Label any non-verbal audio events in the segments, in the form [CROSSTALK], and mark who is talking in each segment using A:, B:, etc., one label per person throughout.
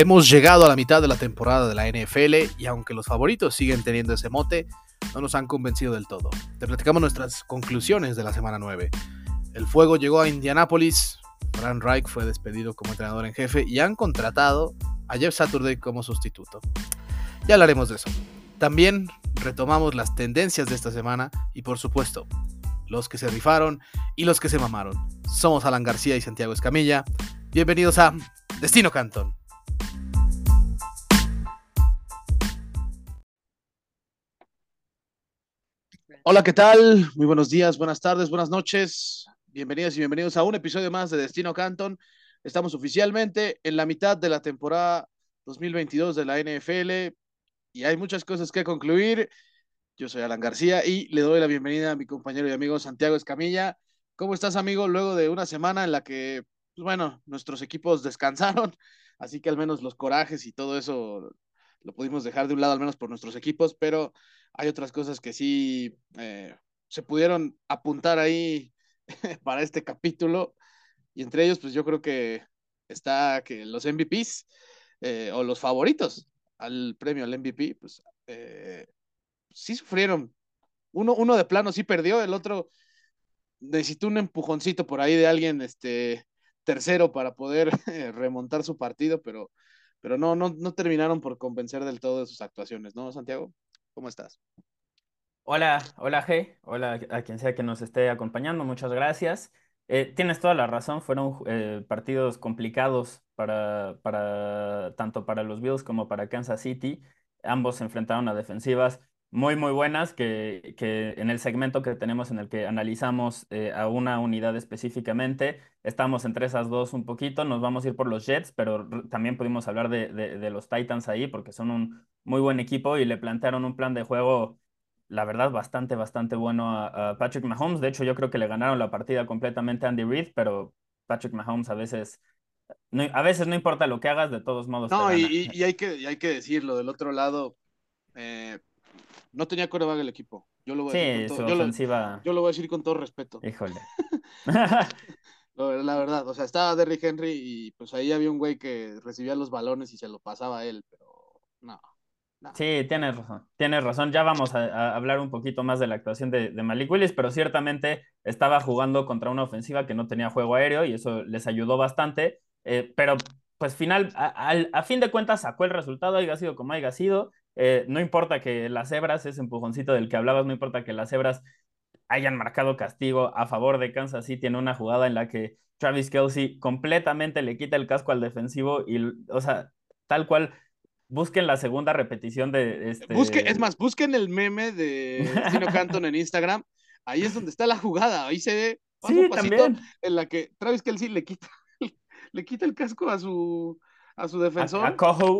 A: Hemos llegado a la mitad de la temporada de la NFL y aunque los favoritos siguen teniendo ese mote, no nos han convencido del todo. Te platicamos nuestras conclusiones de la semana 9. El fuego llegó a Indianápolis, Frank Reich fue despedido como entrenador en jefe y han contratado a Jeff Saturday como sustituto. Ya hablaremos de eso. También retomamos las tendencias de esta semana y por supuesto, los que se rifaron y los que se mamaron. Somos Alan García y Santiago Escamilla. Bienvenidos a Destino Cantón. Hola, ¿qué tal? Muy buenos días, buenas tardes, buenas noches. Bienvenidos y bienvenidos a un episodio más de Destino Canton. Estamos oficialmente en la mitad de la temporada 2022 de la NFL y hay muchas cosas que concluir. Yo soy Alan García y le doy la bienvenida a mi compañero y amigo Santiago Escamilla. ¿Cómo estás, amigo? Luego de una semana en la que, pues bueno, nuestros equipos descansaron, [LAUGHS] así que al menos los corajes y todo eso lo pudimos dejar de un lado, al menos por nuestros equipos, pero hay otras cosas que sí eh, se pudieron apuntar ahí [LAUGHS] para este capítulo. Y entre ellos, pues yo creo que está que los MVPs eh, o los favoritos al premio al MVP, pues eh, sí sufrieron. Uno, uno de plano sí perdió, el otro necesitó un empujoncito por ahí de alguien este, tercero para poder [LAUGHS] remontar su partido, pero, pero no, no, no terminaron por convencer del todo de sus actuaciones, ¿no, Santiago? ¿Cómo estás?
B: Hola, hola G, hola a quien sea que nos esté acompañando, muchas gracias. Eh, tienes toda la razón, fueron eh, partidos complicados para, para, tanto para los Bills como para Kansas City. Ambos se enfrentaron a defensivas muy, muy buenas que, que en el segmento que tenemos en el que analizamos eh, a una unidad específicamente, estamos entre esas dos un poquito, nos vamos a ir por los Jets, pero también pudimos hablar de, de, de los Titans ahí porque son un muy buen equipo y le plantearon un plan de juego, la verdad, bastante, bastante bueno a, Patrick Mahomes. De hecho, yo creo que le ganaron la partida completamente a Andy Reid, pero Patrick Mahomes a veces... No, a veces no importa lo que hagas, de todos modos.
A: No, y, y, hay que, hay que decirlo, del otro lado, eh, no tenía coreback el equipo. Yo lo voy a decir con todo, yo lo, yo lo, voy a decir con todo respeto.
B: Híjole. [LAUGHS]
A: la verdad, o sea, estaba Derrick Henry y pues ahí había un güey que recibía los balones y se lo pasaba a él, pero no.
B: Sí, tienes razón, tienes razón. Ya vamos a, hablar un poquito más de la actuación de, Malik Willis, pero ciertamente estaba jugando contra una ofensiva que no tenía juego aéreo y eso les ayudó bastante. Eh, pero pues final, a, fin de cuentas sacó el resultado, haya sido como haya sido. Eh, no importa que las hebras, ese empujoncito del que hablabas, no importa que las hebras hayan marcado castigo a favor de Kansas City en una jugada en la que Travis Kelsey completamente le quita el casco al defensivo y, o sea, tal cual Busquen la segunda repetición de este.
A: Busque, es más, busquen el meme de Dino Canton en Instagram. Ahí es donde está la jugada. Ahí se ve
B: paso pasito
A: en la que Travis Kelsey le quita, [LAUGHS] le quita el casco a su, a su defensor.
B: A, Coho,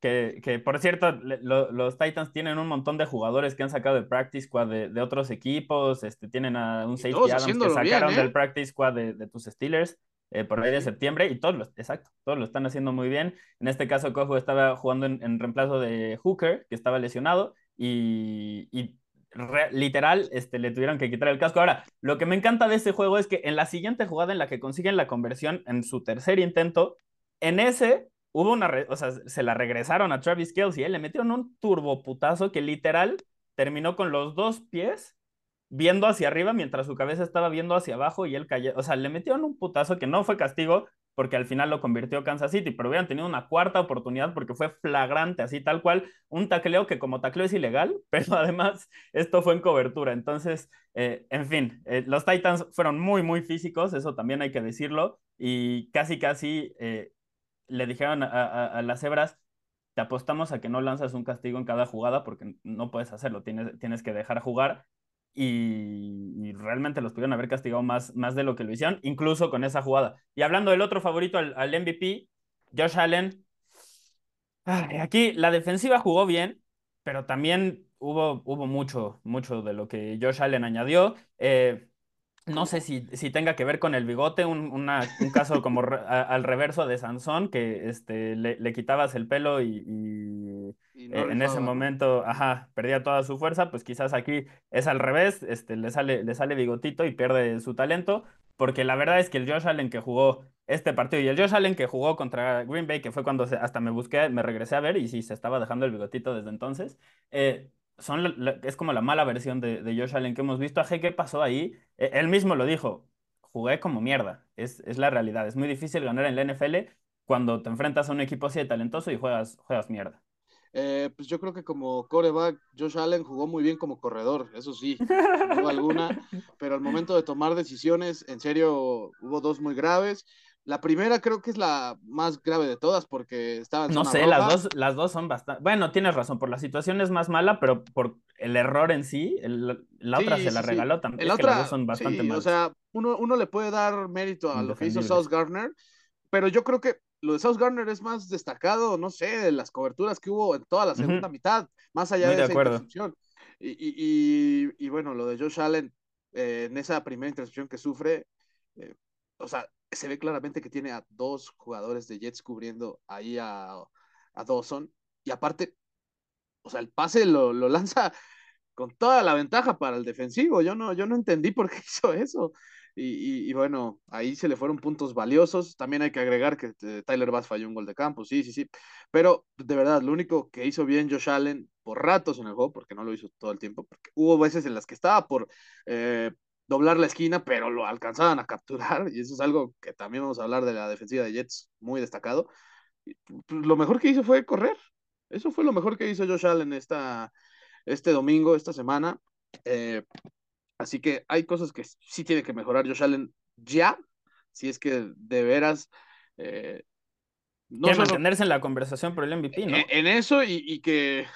B: que, que, por cierto, los Titans tienen un montón de jugadores que han sacado de Practice Squad de, otros equipos. Este, tienen a un safety Adams que sacaron ¿eh? del Practice Squad de, de tus Steelers. Eh, por ahí de septiembre y todos lo, exacto, todos lo están haciendo muy bien. En este caso, Cojo estaba jugando en, reemplazo de Hooker, que estaba lesionado, y, literal este, le tuvieron que quitar el casco. Ahora, lo que me encanta de este juego es que en la siguiente jugada en la que consiguen la conversión en su tercer intento, en ese hubo una, o sea, se la regresaron a Travis Kelsey, ¿eh? le metieron un turboputazo que literal terminó con los dos pies viendo hacia arriba mientras su cabeza estaba viendo hacia abajo y él cayó. O sea, le metieron un putazo que no fue castigo porque al final lo convirtió Kansas City, pero hubieran tenido una cuarta oportunidad porque fue flagrante, así tal cual, un tacleo que como tacleo es ilegal, [LAUGHS] pero además esto fue en cobertura. Entonces, eh, en fin, eh, los Titans fueron muy, muy físicos, eso también hay que decirlo, y casi, casi eh, le dijeron a, las hebras, te apostamos a que no lanzas un castigo en cada jugada porque no puedes hacerlo, tienes, tienes que dejar jugar y, realmente los pudieron haber castigado más, más de lo que lo hicieron, incluso con esa jugada. Y hablando del otro favorito al, MVP, Josh Allen, aquí la defensiva jugó bien, pero también hubo, hubo mucho, mucho de lo que Josh Allen añadió. Eh, no sé si, si, tenga que ver con el bigote, un, una, un caso como al reverso de Sansón, que este, le, le quitabas el pelo y, y, eh, en ese momento, ajá, perdía toda su fuerza, pues quizás aquí es al revés, este, le, sale, le sale bigotito y pierde su talento, porque la verdad es que el Josh Allen que jugó este partido y el Josh Allen que jugó contra Green Bay, que fue cuando hasta me busqué, me regresé a ver y sí, se estaba dejando el bigotito desde entonces, eh, son es como la mala versión de, de, Josh Allen que hemos visto. Aje, ¿qué pasó ahí? E, él mismo lo dijo, jugué como mierda, es, es la realidad, es muy difícil ganar en la NFL cuando te enfrentas a un equipo así de talentoso y juegas, juegas mierda.
A: Eh, pues yo creo que como coreback, Josh Allen jugó muy bien como corredor, eso sí, [LAUGHS] no alguna, pero al momento de tomar decisiones, en serio, hubo dos muy graves. La primera creo que es la más grave de todas porque estaban.
B: No sé, las dos, las dos son bastante. Bueno, tienes razón, por la situación es más mala, pero por el error en sí, la otra se la regaló también.
A: las dos son bastante malas. O sea, uno, uno le puede dar mérito a lo que hizo South Gardner, pero yo creo que lo de South Garner es más destacado, no sé, de las coberturas que hubo en toda la segunda mitad, más allá de, esa intercepción. Y, bueno, lo de Josh Allen eh, en esa primera intercepción que sufre, eh, o sea, se ve claramente que tiene a dos jugadores de Jets cubriendo ahí a, a Dawson. Y aparte, o sea, el pase lo, lo, lanza con toda la ventaja para el defensivo. Yo no, yo no entendí por qué [LAUGHS] hizo eso. Y, bueno, ahí se le fueron puntos valiosos. También hay que agregar que eh, Tyler Bass falló un gol de campo, sí, sí, sí. Pero de verdad, lo único que hizo bien Josh Allen por ratos en el juego, porque no lo hizo todo el tiempo, porque hubo veces en las que estaba por eh, doblar la esquina, pero lo alcanzaban a capturar. Y eso es algo que también vamos a hablar de la defensiva de Jets, muy destacado. Pues, lo mejor que hizo fue correr. Eso fue lo mejor que hizo Josh Allen esta, este domingo, esta semana. Eh, Así que hay cosas que sí tiene que mejorar Josh Allen ya, si es que de veras...
B: Eh, no mantenerse en la conversación por el MVP, ¿no?
A: E-, en, eso y, que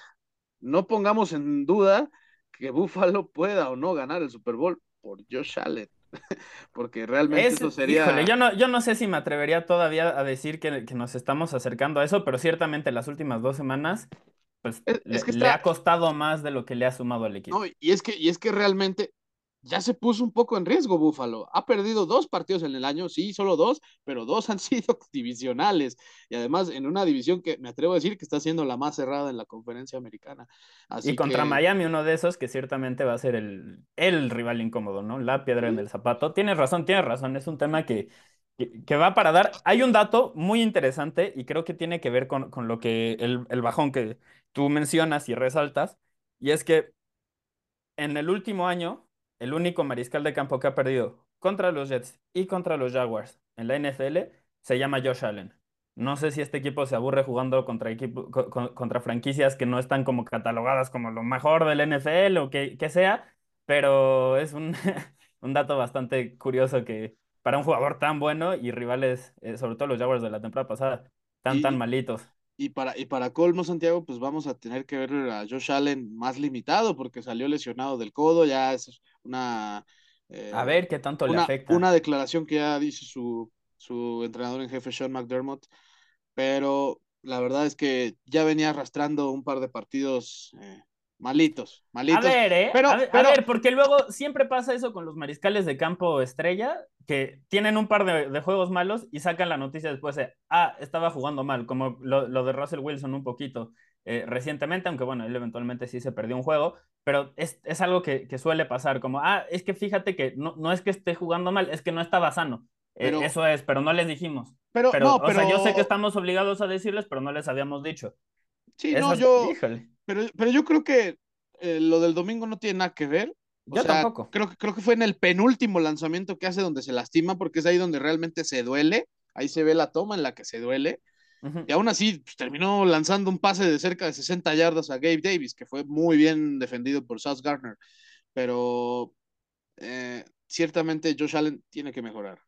A: no pongamos en duda que Buffalo pueda o no ganar el Super Bowl por Josh Allen. [LAUGHS] Porque realmente eso sería.
B: Híjole, yo no, yo no sé si me atrevería todavía a decir que, que, nos estamos acercando a eso, pero ciertamente las últimas dos semanas, pues es, que le, ha costado más de lo que le ha sumado al equipo.
A: No, y es que, y es que realmente ya se puso un poco en riesgo Búfalo. Ha perdido dos partidos en el año, sí, solo dos, pero dos [LAUGHS] han sido divisionales. Y además en una división que me atrevo a decir que está siendo la más cerrada en la conferencia americana.
B: y contra Miami, uno de esos que ciertamente va a ser el, el rival incómodo, ¿no? La piedra en el zapato. Tienes razón, tienes razón. Es un tema que, que, va para dar. Hay un dato muy interesante y creo que tiene que ver con, con lo que el, el bajón que tú mencionas y resaltas. Y es que en el último año, el único mariscal de campo que ha perdido contra los Jets y contra los Jaguars en la NFL se llama Josh Allen. No sé si este equipo se aburre jugando contra, equipo, contra franquicias que no están como catalogadas como lo mejor del NFL o que, sea, pero es un, [LAUGHS] un, dato bastante curioso que para un jugador tan bueno y rivales, eh, sobre todo los Jaguars de la temporada pasada, tan, tan malitos.
A: Y para, y para colmo, Santiago, pues vamos a tener que ver a Josh Allen más limitado porque salió lesionado del codo, ya es una... a
B: eh, ver qué tanto le afecta.
A: Una declaración que ya dice su, su entrenador en jefe, Sean McDermott, pero la verdad es que ya venía arrastrando un par de partidos eh, Malitos, malitos.
B: A ver, ¿eh? Pero, a, ver, porque luego siempre pasa eso con los mariscales de campo estrella, que tienen un par de, juegos malos y sacan la noticia después de, ah, estaba jugando mal, como lo, de Russell Wilson un poquito eh, recientemente, aunque bueno, él eventualmente sí se perdió un juego, pero es, algo que, suele pasar, como, ah, es que fíjate que no, no es que esté jugando mal, es que no estaba sano. Eh, eso es, pero no les dijimos. Pero, no, pero... O sea, yo sé que estamos obligados a decirles, pero no les habíamos dicho.
A: Sí, no, yo. Pero, pero yo creo que eh, lo del domingo no tiene nada que ver.
B: yo tampoco.
A: Creo, creo que fue en el penúltimo lanzamiento que hace donde se lastima, porque es ahí donde realmente se duele. Ahí se ve la toma en la que se duele. Y aún así pues, terminó lanzando un pase de cerca de 60 yardas a Gabe Davis, que fue muy bien defendido por South Gardner. Pero eh, ciertamente Josh Allen tiene que mejorar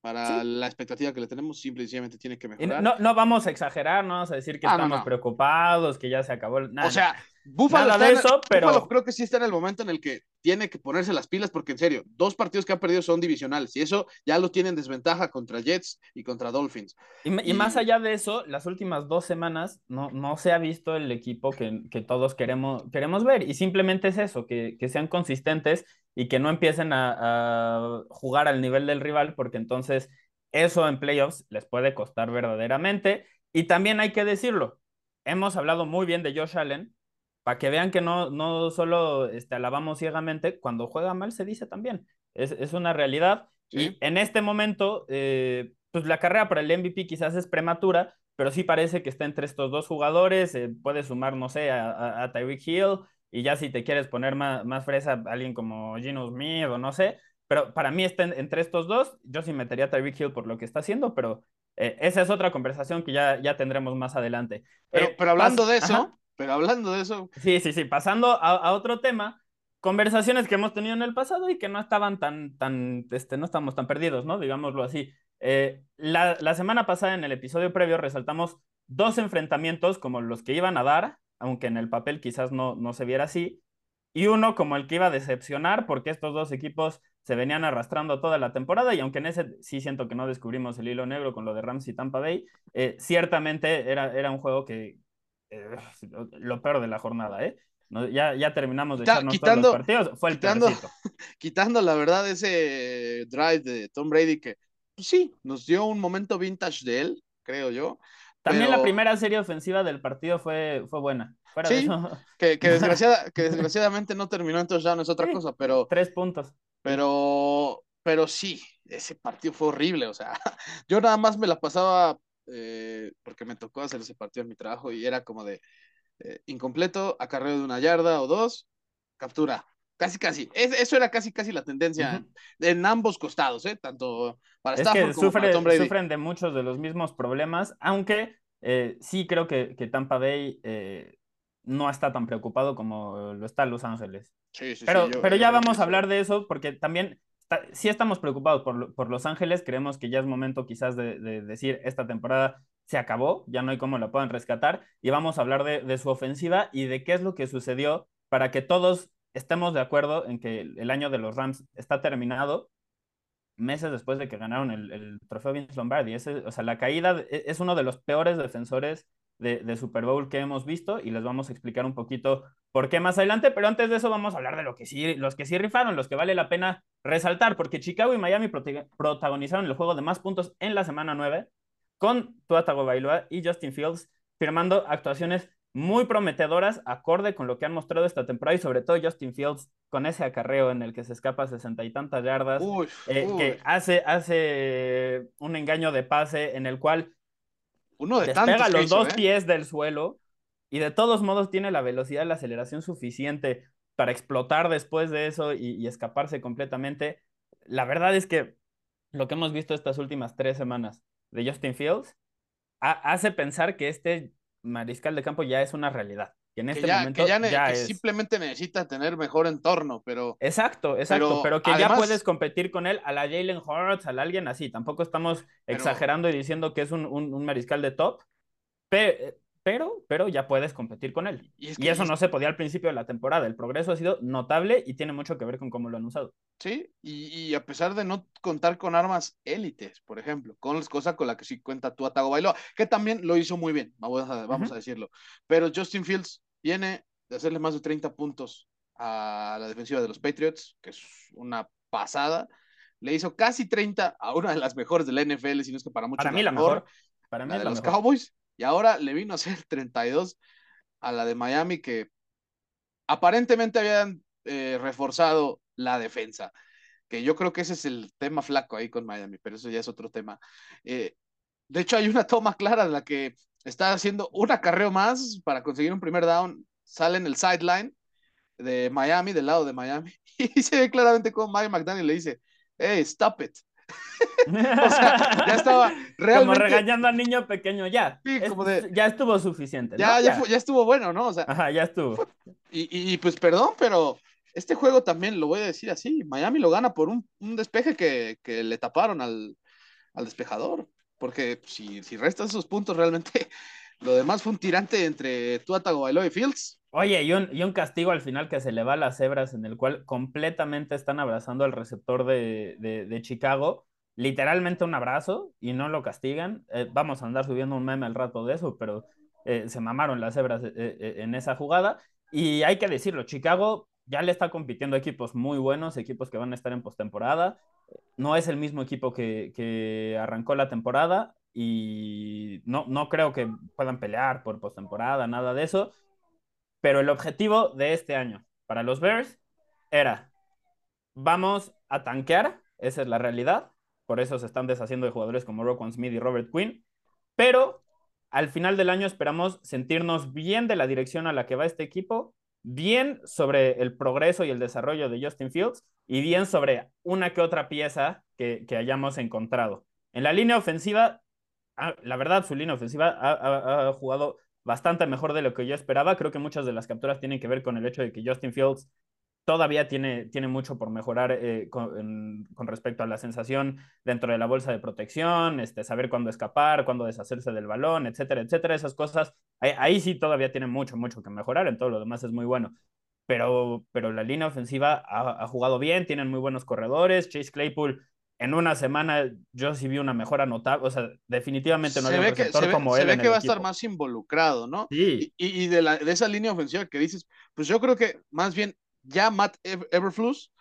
A: para la expectativa que le tenemos, simple y sencillamente tiene que mejorar.
B: No, no vamos a exagerar, no vamos a decir que ah, estamos preocupados, que ya se acabó.
A: Nada, o sea, Buffalo, eso, pero... creo que sí está en el momento en el que tiene que ponerse las pilas, porque en serio, dos partidos que ha perdido son divisionales, y eso ya lo tienen desventaja contra Jets y contra Dolphins.
B: Y, más allá de eso, las últimas dos semanas no, no se ha visto el equipo que, que todos queremos, queremos ver, y simplemente es eso, que, que sean consistentes y que no empiecen a, a jugar al nivel del rival, porque entonces eso en playoffs les puede costar verdaderamente. Y también hay que decirlo, hemos hablado muy bien de Josh Allen, para que vean que no, no solo este, alabamos ciegamente, cuando juega mal se dice también. Es, es una realidad. Y en este momento, eh, pues la carrera para el MVP quizás es prematura, pero sí parece que está entre estos dos jugadores. Eh, puede sumar, no sé, a, a, Tyreek Hill, y ya si te quieres poner más, más fresa, alguien como Gino Smith o no sé. Pero para mí está entre estos dos. Yo sí metería a Tyreek Hill por lo que está haciendo, pero eh, esa es otra conversación que ya, ya tendremos más adelante.
A: Pero, eh, pero hablando de eso, pero hablando de eso.
B: Sí, sí, sí. Pasando a, a, otro tema, conversaciones que hemos tenido en el pasado y que no estaban tan, tan, este, no estamos tan perdidos, ¿no? Digámoslo así. Eh, la, la, semana pasada en el episodio previo resaltamos dos enfrentamientos como los que iban a dar, aunque en el papel quizás no, no se viera así, y uno como el que iba a decepcionar porque estos dos equipos se venían arrastrando toda la temporada y aunque en ese sí siento que no descubrimos el hilo negro con lo de Rams y Tampa Bay, eh, ciertamente era, era un juego que eh, lo peor de la jornada, ¿eh? ya, ya terminamos de echarnos quitando, todos los partidos, fue el
A: quitando, [LAUGHS] quitando la verdad ese drive de Tom Brady que pues sí, nos dio un momento vintage de él, creo yo.
B: También la primera serie ofensiva del partido fue, fue buena.
A: sí, que, que, [LAUGHS] desgraciada, que, desgraciadamente no terminó entonces ya no es otra cosa, pero...
B: Tres puntos.
A: Pero, pero sí, ese partido fue horrible, o sea, [LAUGHS] yo nada más me la pasaba eh, porque me tocó hacer ese partido en mi trabajo y era como de eh, incompleto, acarreo de una yarda o dos, captura, Casi, casi. eso era casi, casi la tendencia en, ambos costados, ¿eh? Tanto para Stafford como para Tom Brady.
B: Sufren de muchos de los mismos problemas, aunque eh, sí creo que, que Tampa Bay eh, no está tan preocupado como lo está Los Ángeles.
A: Sí, sí,
B: pero,
A: sí,
B: pero ya vamos a hablar de eso porque también sí estamos preocupados por, por, Los Ángeles. Creemos que ya es momento quizás de, de, decir esta temporada se acabó, ya no hay cómo la puedan rescatar. Y vamos a hablar de, de su ofensiva y de qué es lo que sucedió para que todos estemos de acuerdo en que el año de los Rams está terminado meses después de que ganaron el, trofeo Vince Lombardi. Ese, o sea, la caída e, es uno de los peores defensores de, Super Bowl que hemos visto y les vamos a explicar un poquito por qué más adelante, pero antes de eso vamos a hablar de lo que sí, los que sí rifaron, los que vale la pena resaltar, porque Chicago y Miami protagonizaron el juego de más puntos en la semana 9 con Tua Tagovailoa y Justin Fields firmando actuaciones muy prometedoras, acorde con lo que han mostrado esta temporada y sobre todo Justin Fields con ese acarreo en el que se escapa sesenta y tantas yardas, eh, que hace, hace un engaño de pase en el cual
A: Uno de
B: despega los dos
A: ¿eh?
B: pies del suelo y de todos modos tiene la velocidad y la aceleración suficiente para explotar después de eso y, escaparse completamente. La verdad es que lo que hemos visto estas últimas tres semanas de Justin Fields hace pensar que este mariscal de campo ya es una realidad. Que en este
A: ya,
B: momento ya,
A: simplemente necesita tener mejor entorno, pero.
B: Exacto, exacto, pero, que ya puedes competir con él a la Jalen Hurts, a alguien así. Tampoco estamos exagerando y diciendo que es un, un, mariscal de top, pero, pero, pero ya puedes competir con él. Y, eso no se podía al principio de la temporada. El progreso ha sido notable y tiene mucho que ver con cómo lo han usado.
A: Sí, y, a pesar de no contar con armas élites, por ejemplo, con las cosas con las que sí cuenta tu Atago Bailoa, que también lo hizo muy bien, vamos a, vamos a decirlo. Pero Justin Fields viene de hacerle más de 30 puntos a la defensiva de los Patriots, que es una pasada. Le hizo casi 30 a una de las mejores de la NFL, si no es que para muchos.
B: Para mí la mejor. Para mí
A: la de los Cowboys. Y ahora le vino a hacer 32 [LAUGHS] a la de Miami, que aparentemente habían eh, reforzado la defensa. Que yo creo que ese es el tema flaco ahí con Miami, pero eso ya es otro tema. Eh, de hecho, hay una toma clara en la que está haciendo un acarreo más para conseguir un primer down. Sale en el sideline de Miami, del lado de Miami, [LAUGHS] y se ve claramente cómo Mike McDaniel le dice: Hey, stop it. [LAUGHS] o sea, ya estaba realmente.
B: Como regañando al niño pequeño, ya. Ya estuvo suficiente.
A: Ya, ya, estuvo bueno, ¿no? O sea,
B: Ajá, ya estuvo.
A: Y, pues perdón, pero este juego también lo voy a decir así: Miami lo gana por un, despeje que, le taparon al, despejador. Porque si, si restas esos puntos, realmente [LAUGHS] lo demás fue un tirante entre Tua Tagovailoa y Fields.
B: Oye, y un, y un, castigo al final que se le va a las cebras, en el cual completamente están abrazando al receptor de, de, Chicago. Literalmente un abrazo y no lo castigan. Eh, vamos a andar subiendo un meme al rato de eso, pero eh, se mamaron las cebras eh, en esa jugada. Y hay que decirlo, Chicago ya le está compitiendo equipos muy buenos, equipos que van a estar en postemporada. No es el mismo equipo que, que arrancó la temporada y no, no creo que puedan pelear por postemporada, nada de eso pero el objetivo de este año para los Bears era, vamos a tanquear esa es la realidad. Por eso se están deshaciendo de jugadores como Roquan Smith y Robert Quinn. Pero al final del año esperamos sentirnos bien de la dirección a la que va este equipo, bien sobre el progreso y el desarrollo de Justin Fields y bien sobre una que otra pieza que, hayamos encontrado. En la línea ofensiva, ah, la verdad, su línea ofensiva ha, jugado bastante mejor de lo que yo esperaba. Creo que muchas de las capturas tienen que ver con el hecho de que Justin Fields todavía tiene, tiene mucho por mejorar eh, con, respecto a la sensación dentro de la bolsa de protección, este, saber cuándo escapar, cuándo deshacerse del balón, etcétera, etcétera. Esas cosas, ahí, sí todavía tiene mucho, mucho que mejorar. En todo lo demás es muy bueno. Pero, pero la línea ofensiva ha, jugado bien, tienen muy buenos corredores. Chase Claypool en una semana yo sí vi una mejora notable, o sea, definitivamente no
A: hay
B: un
A: receptor como él. Se ve que va a estar más involucrado, ¿no? Sí. Y, de, la, de esa línea ofensiva que dices, pues yo creo que más bien ya Matt Everflus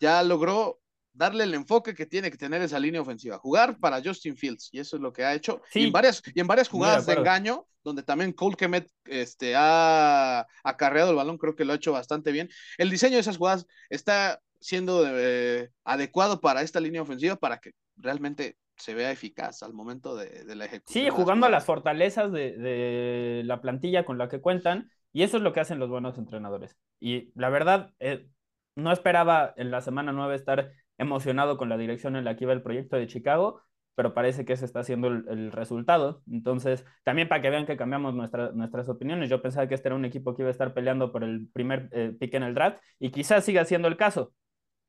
A: ya logró darle el enfoque que tiene que tener esa línea ofensiva, jugar para Justin Fields, y eso es lo que ha hecho. Y, en varias, y en varias jugadas de, engaño, donde también Cole Kemet este, ha acarreado el balón, creo que lo ha hecho bastante bien. El diseño de esas jugadas está siendo eh, adecuado para esta línea ofensiva para que realmente se vea eficaz al momento de, la ejecución.
B: Sí, jugando a las fortalezas de, de, la plantilla con la que cuentan y eso es lo que hacen los buenos entrenadores. Y la verdad, eh, no esperaba en la semana 9 estar emocionado con la dirección en la que iba el proyecto de Chicago, pero parece que ese está siendo el, resultado. Entonces, también para que vean que cambiamos nuestras opiniones, yo pensaba que este era un equipo que iba a estar peleando por el primer eh, pick en el draft y quizás siga siendo el caso,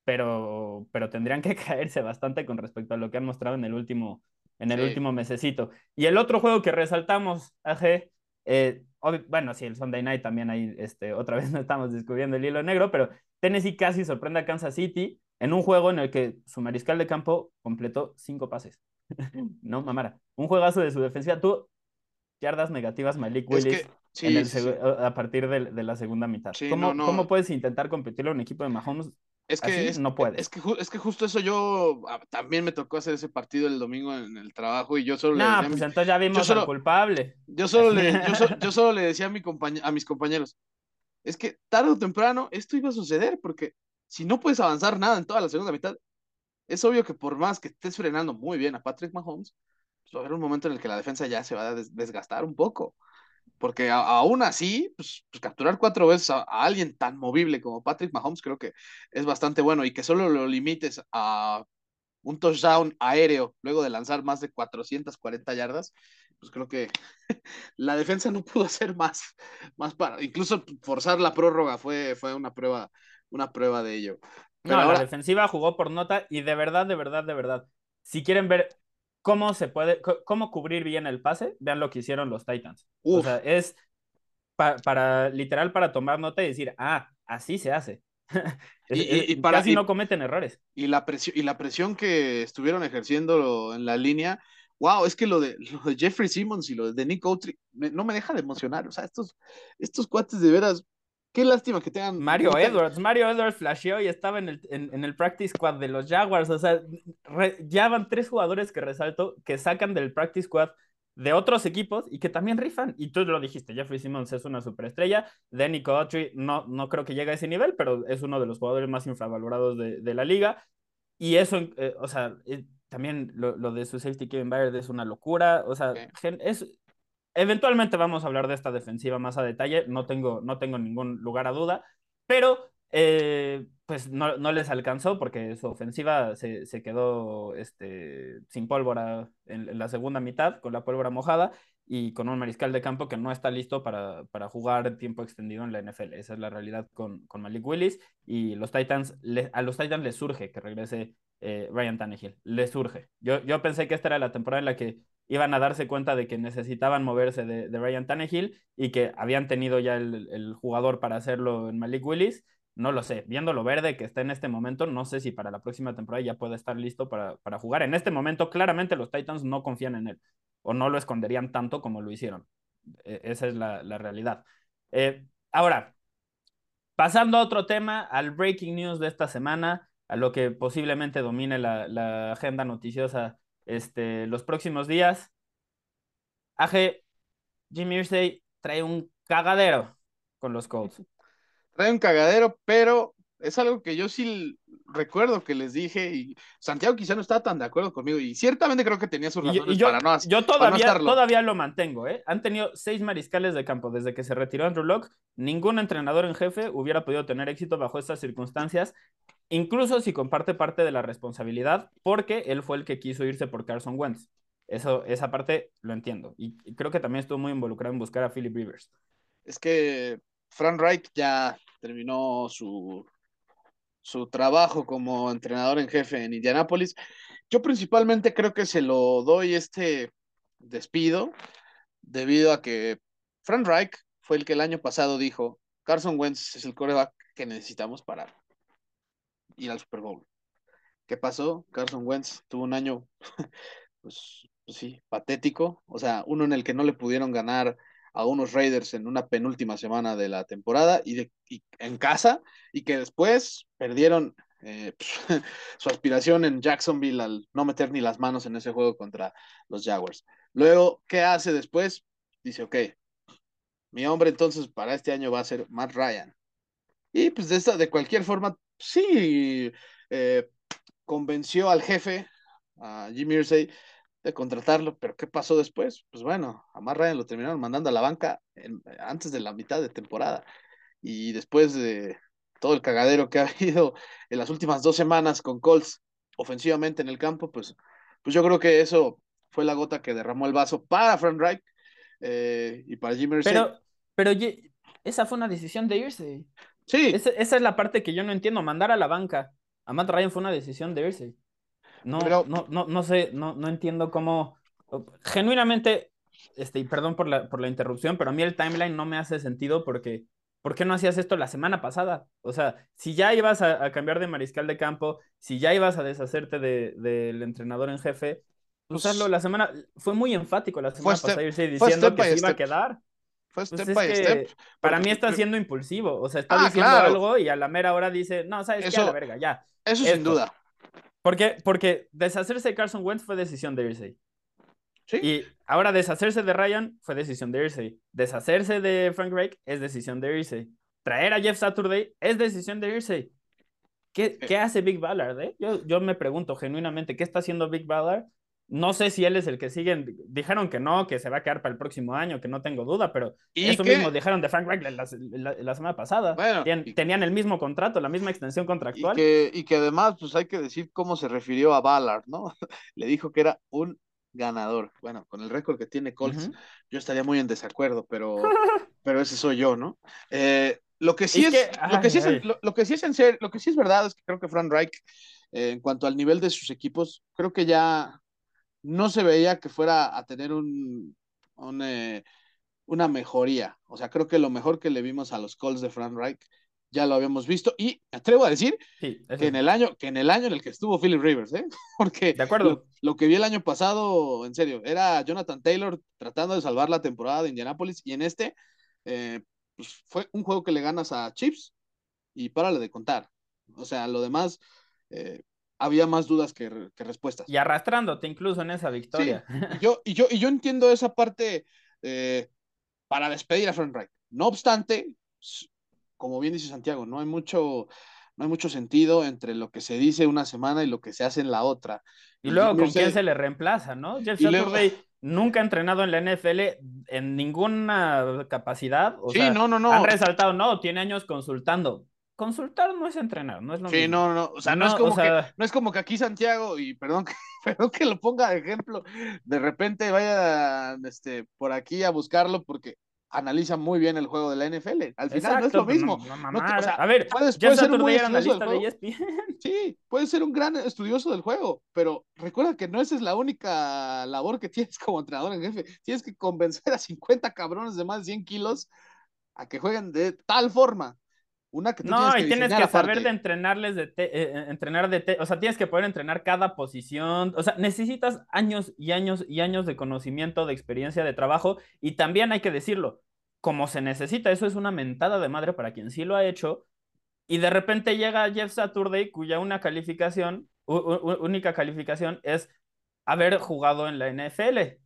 B: pero, pero tendrían que [LAUGHS] caerse bastante con respecto a lo que han mostrado en el último, en el último mesecito. Y el otro juego que resaltamos, AG, eh, bueno, sí, el Sunday Night también ahí, este, otra [LAUGHS] vez no estamos descubriendo el hilo negro, pero Tennessee casi sorprende a Kansas City en un juego en el que su mariscal de campo completó cinco pases. [LAUGHS] no, mamara. Un juegazo de su defensa. Tú, yardas negativas, Malik Willis, a partir de, la segunda mitad. ¿Cómo, ¿Cómo puedes intentar competirle a un equipo de Mahomes
A: es que no puede. Es que, es que justo eso yo ah, también me tocó hacer ese partido el domingo en el trabajo y yo solo
B: le decía. pues entonces ya vimos al culpable.
A: Yo solo, le, yo, [LAUGHS] solo le decía a, mi a mis compañeros: es que tarde o temprano esto iba a suceder porque si no puedes avanzar nada en toda la segunda mitad, es obvio que por más que estés frenando muy bien a Patrick Mahomes, pues va a haber un momento en el que la defensa ya se va a desgastar un poco porque aún así, pues, pues, capturar cuatro veces a, alguien tan movible como Patrick Mahomes creo que es bastante bueno y que solo lo limites a un touchdown aéreo luego de lanzar más de 440 yardas, pues creo que [LAUGHS] la defensa no pudo hacer más, más para, incluso forzar la prórroga fue, fue una prueba, una prueba de ello.
B: no, la defensiva jugó por nota y de verdad, de verdad, de verdad. Si quieren ver cómo se puede, cómo cubrir bien el pase, vean lo que hicieron los Titans. O sea, es para literal para tomar nota y decir, ah, así se hace. [LAUGHS] y, para, casi no cometen errores.
A: Y la, presión, y la presión que estuvieron ejerciendo en la línea, wow, es que lo de, lo de Jeffrey Simmons y lo de Nick Outry no me deja de emocionar. O sea, estos, estos cuates de veras Qué lástima que tengan.
B: Mario Edwards, Mario Edwards flasheó y estaba en el, en, el practice squad de los Jaguars. O sea, ya van tres jugadores que resalto que sacan del practice squad de otros equipos y que también rifan. Y tú lo dijiste, Jeffrey Simmons es una superestrella. Danny Cotry no, no creo que llegue a ese nivel, pero es uno de los jugadores más infravalorados de, de la liga. Y eso, eh, o sea, eh, también lo, lo, de su safety Kevin Byard es una locura. O sea, es, Eventualmente vamos a hablar de esta defensiva más a detalle, no tengo, no tengo ningún lugar a duda, pero eh, pues no, no, les alcanzó porque su ofensiva se, se quedó este, sin pólvora en, la segunda mitad, con la pólvora mojada y con un mariscal de campo que no está listo para, para jugar tiempo extendido en la NFL. Esa es la realidad con, con Malik Willis y los Titans, a los Titans les surge que regrese eh, Ryan Tannehill, les surge. Yo, yo pensé que esta era la temporada en la que iban a darse cuenta de que necesitaban moverse de, de Ryan Tannehill y que habían tenido ya el, jugador para hacerlo en Malik Willis. No lo sé, viendo lo verde que está en este momento, no sé si para la próxima temporada ya puede estar listo para, para jugar. En este momento, claramente los Titans no confían en él o no lo esconderían tanto como lo hicieron. E, esa es la, realidad. Eh, ahora, pasando a otro tema, al breaking news de esta semana, a lo que posiblemente domine la, la agenda noticiosa este, los próximos días. AG, Jimmy Irsay trae un cagadero con los Colts. [LAUGHS]
A: Trae un cagadero, pero Es algo que yo sí recuerdo que les dije y Santiago quizá no estaba tan de acuerdo conmigo y ciertamente creo que tenía sus razones
B: yo,
A: para no
B: Yo todavía, todavía lo mantengo, ¿eh? Han tenido seis mariscales de campo desde que se retiró Andrew Locke. Ningún entrenador en jefe hubiera podido tener éxito bajo estas circunstancias, incluso si comparte parte de la responsabilidad, porque él fue el que quiso irse por Carson Wentz. Eso, esa parte lo entiendo. Y creo que también estuvo muy involucrado en buscar a Philip Rivers.
A: Es que Frank Reich ya terminó su, su trabajo como entrenador en jefe en Indianápolis. Yo principalmente creo que se lo doy este despido debido a que Frank Reich fue el que el año pasado dijo, Carson Wentz es el coreback que necesitamos para ir al Super Bowl. ¿Qué pasó? Carson Wentz tuvo un año, [LAUGHS] pues, pues sí, patético, o sea, uno en el que no le pudieron ganar a unos Raiders en una penúltima semana de la temporada y, en casa y que después perdieron eh, [LAUGHS] su aspiración en Jacksonville al no meter ni las manos en ese juego contra los Jaguars. Luego, ¿qué hace después? Dice, ok, mi hombre entonces para este año va a ser Matt Ryan. Y pues de, esta, de cualquier forma, sí, eh, convenció al jefe, a Jimmy Irsay, de contratarlo, pero ¿qué pasó después? Pues bueno, a Matt Ryan lo terminaron mandando a la banca antes de la mitad de temporada y después de todo el cagadero que ha [LAUGHS] habido en las últimas dos semanas con Colts ofensivamente en el campo, pues, pues yo creo que eso fue la gota que derramó el vaso para Frank Reich eh, y para Jimmy
B: Pero, pero esa fue una decisión de irse.
A: Sí.
B: Esa, esa, es la parte que yo no entiendo. Mandar a la banca a Matt Ryan fue una decisión de irse. No, no, no, no sé, no, no entiendo cómo. Genuinamente, este, y perdón por la, por la interrupción, pero a mí el timeline no me hace sentido porque. ¿Por qué no hacías esto la semana pasada? O sea, si ya ibas a, cambiar de mariscal de campo, si ya ibas a deshacerte del de, entrenador en jefe, pues, hazlo la semana. Fue muy enfático la semana pasada irse diciendo que se iba a quedar.
A: Fue pues step by step.
B: Para mí está siendo impulsivo. O sea, está ah, diciendo algo y a la mera hora dice, no, ¿sabes qué? A la verga, ya.
A: Eso sin duda.
B: Porque, porque deshacerse de Carson Wentz fue decisión de Irsay.
A: ¿Sí?
B: Y ahora deshacerse de Ryan fue decisión de Irsay. Deshacerse de Frank Reich es decisión de Irsay. Traer a Jeff Saturday es decisión de Irsay. ¿Qué, ¿Qué, hace Big Ballard? Eh? Yo, yo me pregunto genuinamente, ¿qué está haciendo Big Ballard no sé si él es el que siguen. Dijeron que no, que se va a quedar para el próximo año, que no tengo duda, pero eso mismo dijeron de Frank Reich la, semana pasada. tenían, el mismo contrato, la misma extensión contractual.
A: Y que, y que además, pues hay que decir cómo se refirió a Ballard, ¿no? [LAUGHS] Le dijo que era un ganador. Bueno, con el récord que tiene Colts, yo estaría muy en desacuerdo, pero, [LAUGHS] pero ese soy yo, ¿no? Eh, lo que sí es, lo, que sí es lo, que sí es en ser, lo que sí es verdad es que creo que Frank Reich, eh, en cuanto al nivel de sus equipos, creo que ya no se veía que fuera a tener un, eh, una mejoría. O sea, creo que lo mejor que le vimos a los Colts de Frank Reich ya lo habíamos visto y me atrevo a decir que en el año que en el año en el que estuvo Philip Rivers, ¿eh? [LAUGHS] Porque
B: de acuerdo.
A: Lo, que vi el año pasado, en serio, era Jonathan Taylor tratando de salvar la temporada de Indianapolis y en este eh, pues fue un juego que le ganas a Chips y párale de contar. O sea, lo demás eh, había más dudas que, respuestas.
B: Y arrastrándote incluso en esa victoria.
A: y, yo, y, yo, y yo entiendo esa parte eh, para despedir a Frank Reich. No obstante, como bien dice Santiago, no hay mucho, no hay mucho sentido entre lo que se dice una semana y lo que se hace en la otra.
B: Y, luego, ¿con quién se le reemplaza, no? Jeff Saturday nunca ha entrenado en la NFL en ninguna capacidad. O sí, no, no, no. Han resaltado, no, tiene años consultando consultar no es entrenar, no es lo
A: sí, no, no, o sea, no, es como que, no es como que aquí Santiago, y perdón que, [LAUGHS] perdón que lo ponga de ejemplo, de repente vaya este, por aquí a buscarlo porque analiza muy bien el juego de la NFL. Al final no es lo mismo.
B: a ver, puede ser un muy estudioso del juego.
A: Sí, puede ser un gran estudioso del juego, pero recuerda que no esa es la única labor que tienes como entrenador en jefe. Tienes que convencer a 50 cabrones de más de 100 kilos a que jueguen de tal forma una que
B: no, y tienes que saber de entrenarles de eh, eh, entrenar de o sea, tienes que poder entrenar cada posición, o sea, necesitas años y años y años de conocimiento, de experiencia, de trabajo, y también hay que decirlo, como se necesita, eso es una mentada de madre para quien sí lo ha hecho, y de repente llega Jeff Saturday, cuya una calificación, única calificación es haber jugado en la NFL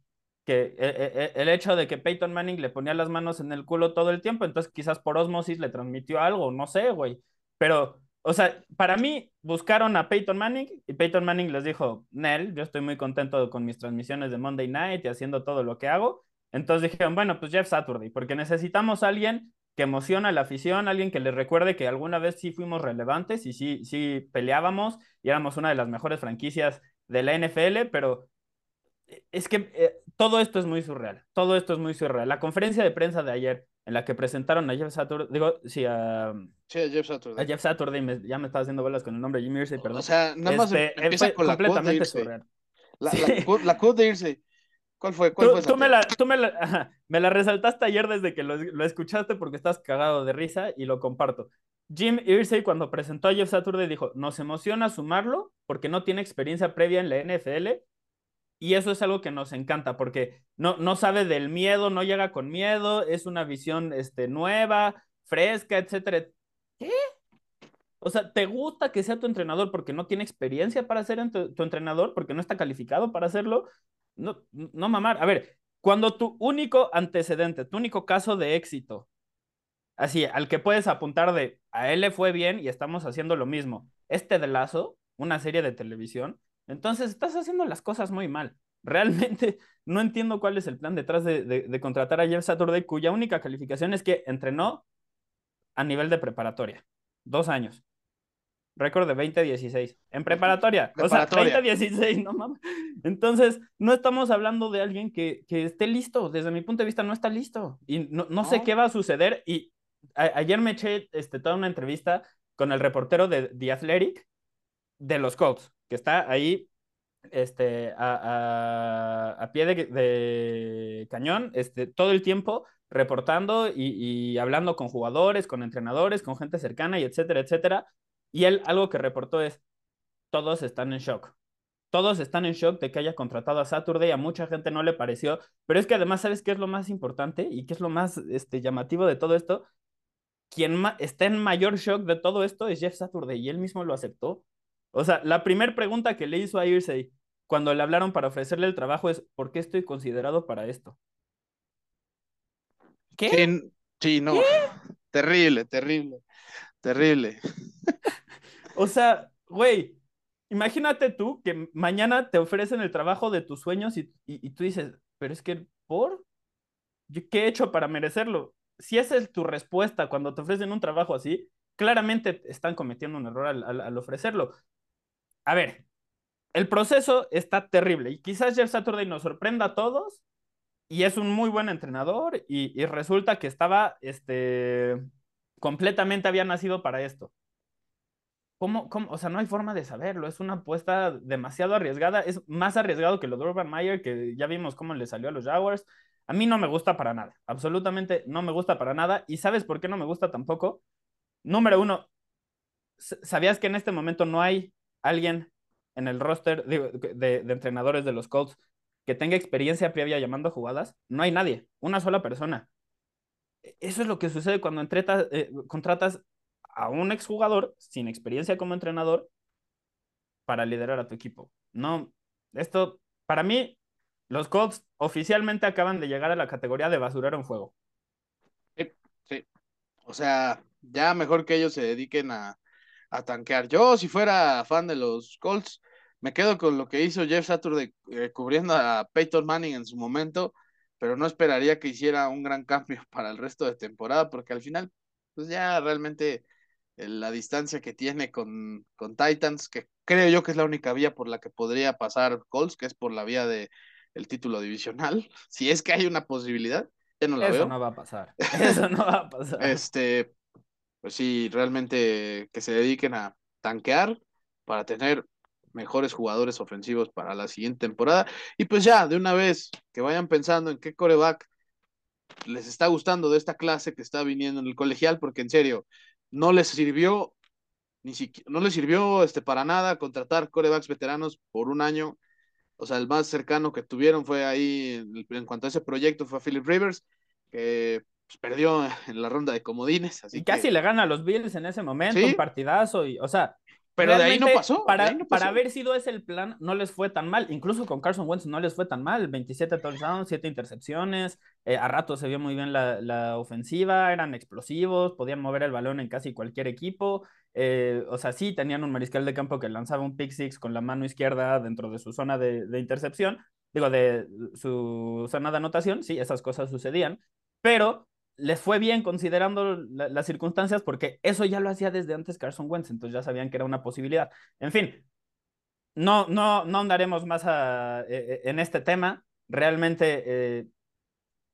B: que e, e, e, el hecho de que Peyton Manning le ponía las manos en el culo todo el tiempo, entonces quizás por osmosis le transmitió algo, no sé, güey. Pero o sea, para mí buscaron a Peyton Manning y Peyton Manning les dijo, Nel, yo estoy muy contento con mis transmisiones de Monday Night y haciendo todo lo que hago. Entonces dijeron, bueno, pues Jeff Saturday, porque necesitamos alguien que emociona a la afición, alguien que les recuerde que alguna vez sí fuimos relevantes y sí, sí peleábamos y éramos una de las mejores franquicias de la NFL, pero es que eh, todo esto es muy surreal, todo esto es muy surreal. La conferencia de prensa de ayer en la que presentaron a Jeff Saturday, digo, sí, a,
A: sí, a Jeff Saturday.
B: A Jeff Saturday, ya me estaba haciendo bolas con el nombre de Jimmy Irsay, perdón.
A: O sea, nada más este, empieza con completamente la surreal. La, la, quote de Irsay. ¿Cuál fue? ¿Cuál
B: tú, tú, me la, tú me la, me la, resaltaste ayer desde que lo, lo, escuchaste porque estás cagado de risa y lo comparto. Jim Irsay cuando presentó a Jeff Saturday dijo, nos emociona sumarlo porque no tiene experiencia previa en la NFL y eso es algo que nos encanta porque no, no sabe del miedo, no llega con miedo, es una visión este, nueva, fresca, etcétera. ¿Qué? O sea, ¿te gusta que sea tu entrenador porque no tiene experiencia para ser tu, entrenador, porque no está calificado para hacerlo? No, no mamar. A ver, cuando tu único antecedente, tu único caso de éxito, así, al que puedes apuntar de a él le fue bien y estamos haciendo lo mismo, este de Lazo, una serie de televisión, entonces estás haciendo las cosas muy mal. [LAUGHS] Realmente no entiendo cuál es el plan detrás de, contratar a Jeff Saturday, cuya única calificación es que entrenó a nivel de preparatoria. Dos años. Récord de 20-16. En preparatoria. O sea, 20-16, no mames. Entonces, no estamos hablando de alguien que, esté listo. Desde mi punto de vista, no está listo. Y no, sé qué va a suceder. Y ayer me eché este, toda una entrevista con el reportero de The Athletic de los Colts que está ahí este, a, pie de, cañón este, todo el tiempo reportando y, hablando con jugadores, con entrenadores, con gente cercana y etcétera, etcétera. Y él algo que reportó es, todos están en shock. Todos están en shock de que haya contratado a Saturday, a mucha gente no le pareció, pero es que además, ¿sabes qué es lo más importante y qué es lo más este, llamativo de todo esto? Quien está en mayor shock de todo esto es Jeff Saturday y él mismo lo aceptó. O sea, la primera pregunta que le hizo a Irsay cuando le hablaron para ofrecerle el trabajo es, ¿por qué estoy considerado para esto?
A: ¿Qué? Sí, no. Terrible, terrible, terrible. [LAUGHS]
B: o sea, güey, imagínate tú que mañana te ofrecen el trabajo de tus sueños y, tú dices, pero es que, ¿por? ¿Qué he hecho para merecerlo? Si esa es tu respuesta cuando te ofrecen un trabajo así, claramente están cometiendo un error al ofrecerlo a ver, el proceso está terrible y quizás Jeff Saturday nos sorprenda a todos y es un muy buen entrenador y, resulta que estaba, este, completamente había nacido para esto. ¿Cómo, ¿Cómo, O sea, no hay forma de saberlo. Es una apuesta demasiado arriesgada. Es más arriesgado que lo de Urban Meyer, que ya vimos cómo le salió a los Jaguars. A mí no me gusta para nada. Absolutamente no me gusta para nada. ¿Y sabes por qué no me gusta tampoco? Número uno, ¿sabías que en este momento no hay alguien en el roster de, entrenadores de los Colts que tenga experiencia previa llamando jugadas? No hay nadie, una sola persona. E, eso es lo que sucede cuando eh, contratas a un exjugador sin experiencia como entrenador para liderar a tu equipo. No, esto, para mí, los Colts oficialmente acaban de llegar a la categoría de basurero en juego.
A: Sí, sí. O sea, ya mejor que ellos se dediquen a, a tanquear. Yo, si fuera fan de los Colts, me quedo con lo que hizo Jeff Saturday eh, cubriendo a Peyton Manning en su momento, pero no esperaría que hiciera un gran cambio [LAUGHS] para el resto de temporada, porque al final, pues ya realmente eh, la distancia que tiene con, con Titans, que creo yo que es la única vía por la que podría pasar Colts, que es por la vía de el título divisional, [LAUGHS] si es que hay una posibilidad, ya no la
B: Eso
A: veo.
B: no va a pasar. [LAUGHS] Eso no va a pasar.
A: Este, pues sí, realmente que se dediquen a tanquear para tener mejores jugadores ofensivos para la siguiente temporada. Y pues ya, de una vez, que vayan pensando en qué coreback les está gustando de esta clase que está viniendo en el colegial, porque en serio, no les sirvió, ni siquiera, no les sirvió este, para nada contratar corebacks veteranos por un año. O sea, el más cercano que tuvieron fue ahí, en, cuanto a ese proyecto, fue a Philip Rivers, que pues, perdió en la ronda de comodines. Así
B: y casi le gana a los Bills en ese momento, un partidazo. Y, o sea,
A: Pero de ahí no pasó.
B: Para, para haber sido ese el plan, no les fue tan mal. Incluso con Carson Wentz no les fue tan mal. 27 touchdowns, 7 intercepciones. Eh, a rato se vio muy bien la, la, ofensiva, eran explosivos, podían mover el balón en casi cualquier equipo. Eh, o sea, sí tenían un mariscal de campo que lanzaba un pick six con la mano izquierda dentro de su zona de, de intercepción, digo, de su zona de anotación, sí, esas cosas sucedían, pero les fue bien considerando las circunstancias porque eso ya lo hacía desde antes Carson Wentz, entonces ya sabían que era una posibilidad. En fin, no, no, no andaremos más a, e, e, en este tema. Realmente eh,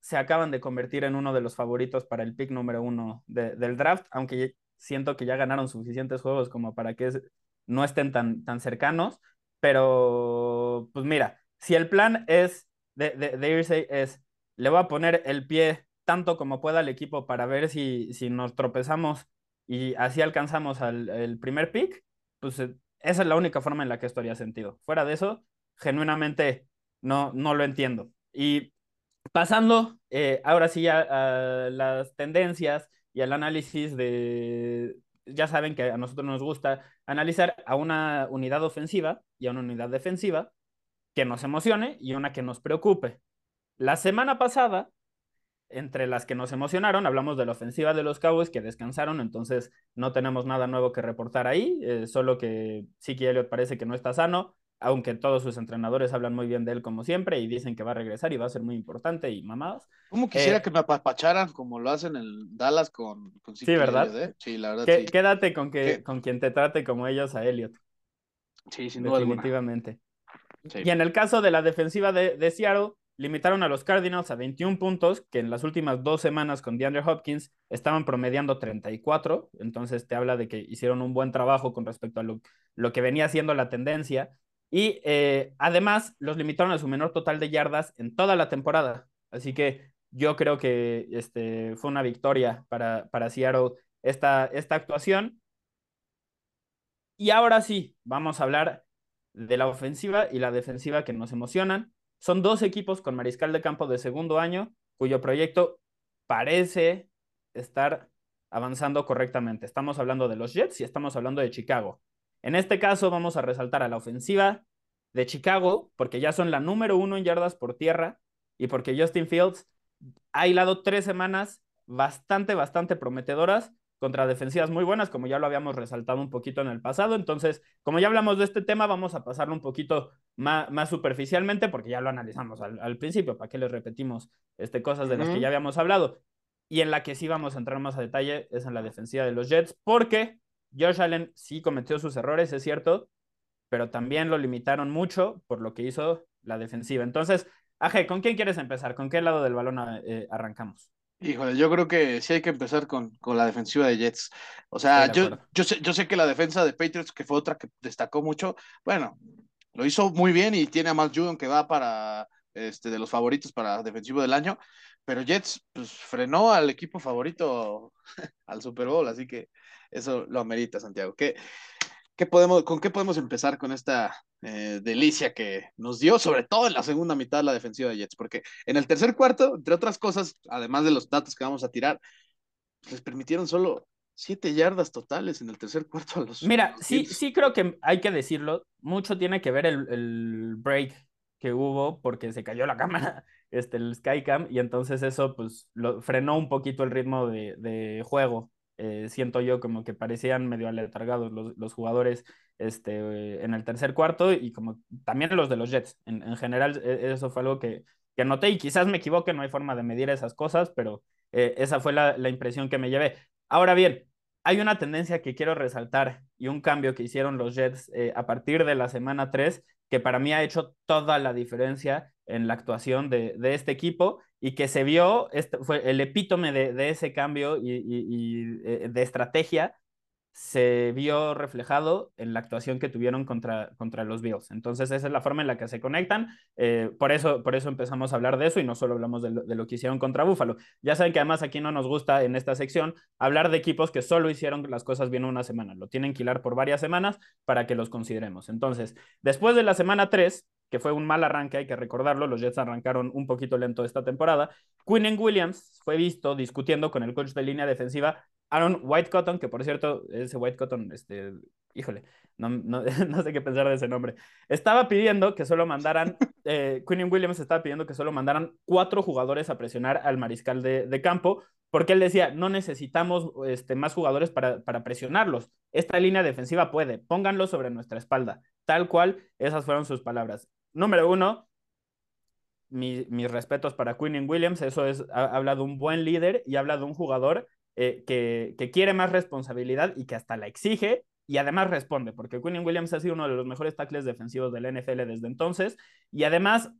B: se acaban de convertir en uno de los favoritos para el pick número uno del draft, aunque siento que ya ganaron suficientes juegos como para que no estén tan, tan cercanos. Pero, pues mira, si el plan es de, de irse es, le voy a poner el pie tanto como pueda al equipo para ver si, si nos tropezamos y así alcanzamos al el primer pick, pues eh, esa es la única forma en la que esto haría sentido. Fuera de eso, genuinamente no, no lo entiendo. Y pasando eh, ahora sí a, las tendencias y al análisis de, ya saben que a nosotros nos gusta analizar a una unidad ofensiva y a una unidad defensiva que nos emocione y una que nos preocupe. La semana pasada entre las que nos emocionaron, hablamos de la ofensiva de los Cowboys que descansaron, entonces no tenemos nada nuevo que reportar ahí, eh, solo que Siki Elliott parece que no está sano, aunque todos sus entrenadores hablan muy bien de él como siempre y dicen que va a regresar y va a ser muy importante y mamadas.
A: Como quisiera eh, que me apapacharan como lo hacen en Dallas con, con
B: Sí, ¿verdad?
A: ¿eh? Sí, la verdad.
B: sí. Quédate con, que, con quien te trate como ellos a Elliot.
A: Sí, sin duda
B: Definitivamente. Y en el caso de la defensiva de, de Seattle, limitaron a los Cardinals a 21 puntos, que en las últimas dos semanas con DeAndre Hopkins estaban promediando 34, entonces te habla de que hicieron un buen trabajo con respecto a lo, lo que venía siendo la tendencia, y eh, además los limitaron a su menor total de yardas en toda la temporada, así que yo creo que este, fue una victoria para, para esta, esta actuación. Y ahora sí, vamos a hablar de la ofensiva y la defensiva que nos emocionan. Son dos equipos con mariscal de campo de segundo año cuyo proyecto parece estar avanzando correctamente. Estamos hablando de los Jets y estamos hablando de Chicago. En este caso vamos a resaltar a la ofensiva de Chicago porque ya son la número uno en yardas por tierra y porque Justin Fields ha hilado tres semanas bastante, bastante prometedoras contra defensivas muy buenas, como ya lo habíamos resaltado un poquito en el pasado. Entonces, como ya hablamos de este tema, vamos a pasarlo un poquito más, más superficialmente, porque ya lo analizamos al, principio, ¿para qué les repetimos este, cosas de las que ya habíamos hablado? Y en la que sí vamos a entrar más a detalle es en la defensiva de los Jets, porque Josh Allen sí cometió sus errores, es cierto, pero también lo limitaron mucho por lo que hizo la defensiva. Entonces, Aje, ¿con quién quieres empezar? ¿Con qué lado del balón eh, arrancamos?
A: Híjole, yo creo que sí hay que empezar con, con la defensiva de Jets. O sea, yo, yo, sé, yo sé que la defensa de Patriots, que fue otra que destacó mucho, bueno, lo hizo muy bien y tiene a Matt Judon que va para este, de los favoritos para defensivo del año, pero Jets pues, frenó al equipo favorito [LAUGHS] al Super Bowl, así que eso lo amerita, Santiago. ¿Qué, qué podemos, ¿Con qué podemos empezar con esta eh, delicia que nos dio, sobre todo en la segunda mitad de la defensiva de Jets, porque en el tercer cuarto, entre otras cosas, además de los datos que vamos a tirar, les permitieron solo siete yardas totales en el tercer cuarto a los.
B: Mira, sí, sí creo que hay que decirlo, mucho tiene que ver el, el break que hubo porque se cayó la [LAUGHS] cámara, este, el Skycam, y entonces eso pues lo, frenó un poquito el ritmo de, de juego. Eh, siento yo como que parecían medio aletargados los, los jugadores este, en el tercer cuarto y como también los de los Jets. En, general, e, eso fue algo que, que noté y quizás me equivoque, no hay forma de medir esas cosas, pero eh, esa fue la, la, impresión que me llevé. Ahora bien, hay una tendencia que quiero resaltar y un cambio que hicieron los Jets eh, a partir de la semana 3 que para mí ha hecho toda la diferencia en la actuación de, de este equipo y que se vio, este fue el epítome de, de ese cambio y, y, eh, de estrategia se vio reflejado en la actuación que tuvieron contra, contra los Bills. Entonces esa es la forma en la que se conectan. Eh, por, eso, por eso empezamos a hablar de eso y no solo hablamos de lo, que hicieron contra Búfalo. Ya saben que además aquí no nos gusta en esta sección hablar de equipos que solo hicieron las cosas bien una semana. Lo tienen que hilar por varias semanas para que los consideremos. Entonces, después de la semana 3, que fue un mal arranque, hay que recordarlo, los Jets arrancaron un poquito lento esta temporada, Quinnen Williams fue visto discutiendo con el coach de línea defensiva Aaron White Cotton, que por cierto, ese White Cotton, este, híjole, no, no, [LAUGHS] no, sé qué pensar de ese nombre. Estaba pidiendo que solo mandaran, [LAUGHS] eh, Quinn Williams estaba pidiendo que solo mandaran cuatro jugadores a presionar al mariscal de, de campo, porque él decía, no necesitamos este, más jugadores para, para presionarlos. Esta línea defensiva puede, pónganlo sobre nuestra espalda. Tal cual, esas fueron sus palabras. Número uno, mis respetos para Quinn Williams, eso es, habla de un buen líder y habla de un jugador eh, que, que, quiere más responsabilidad y que hasta la exige y además responde, porque Quinn Williams ha sido uno de los mejores tackles defensivos del NFL desde entonces, y además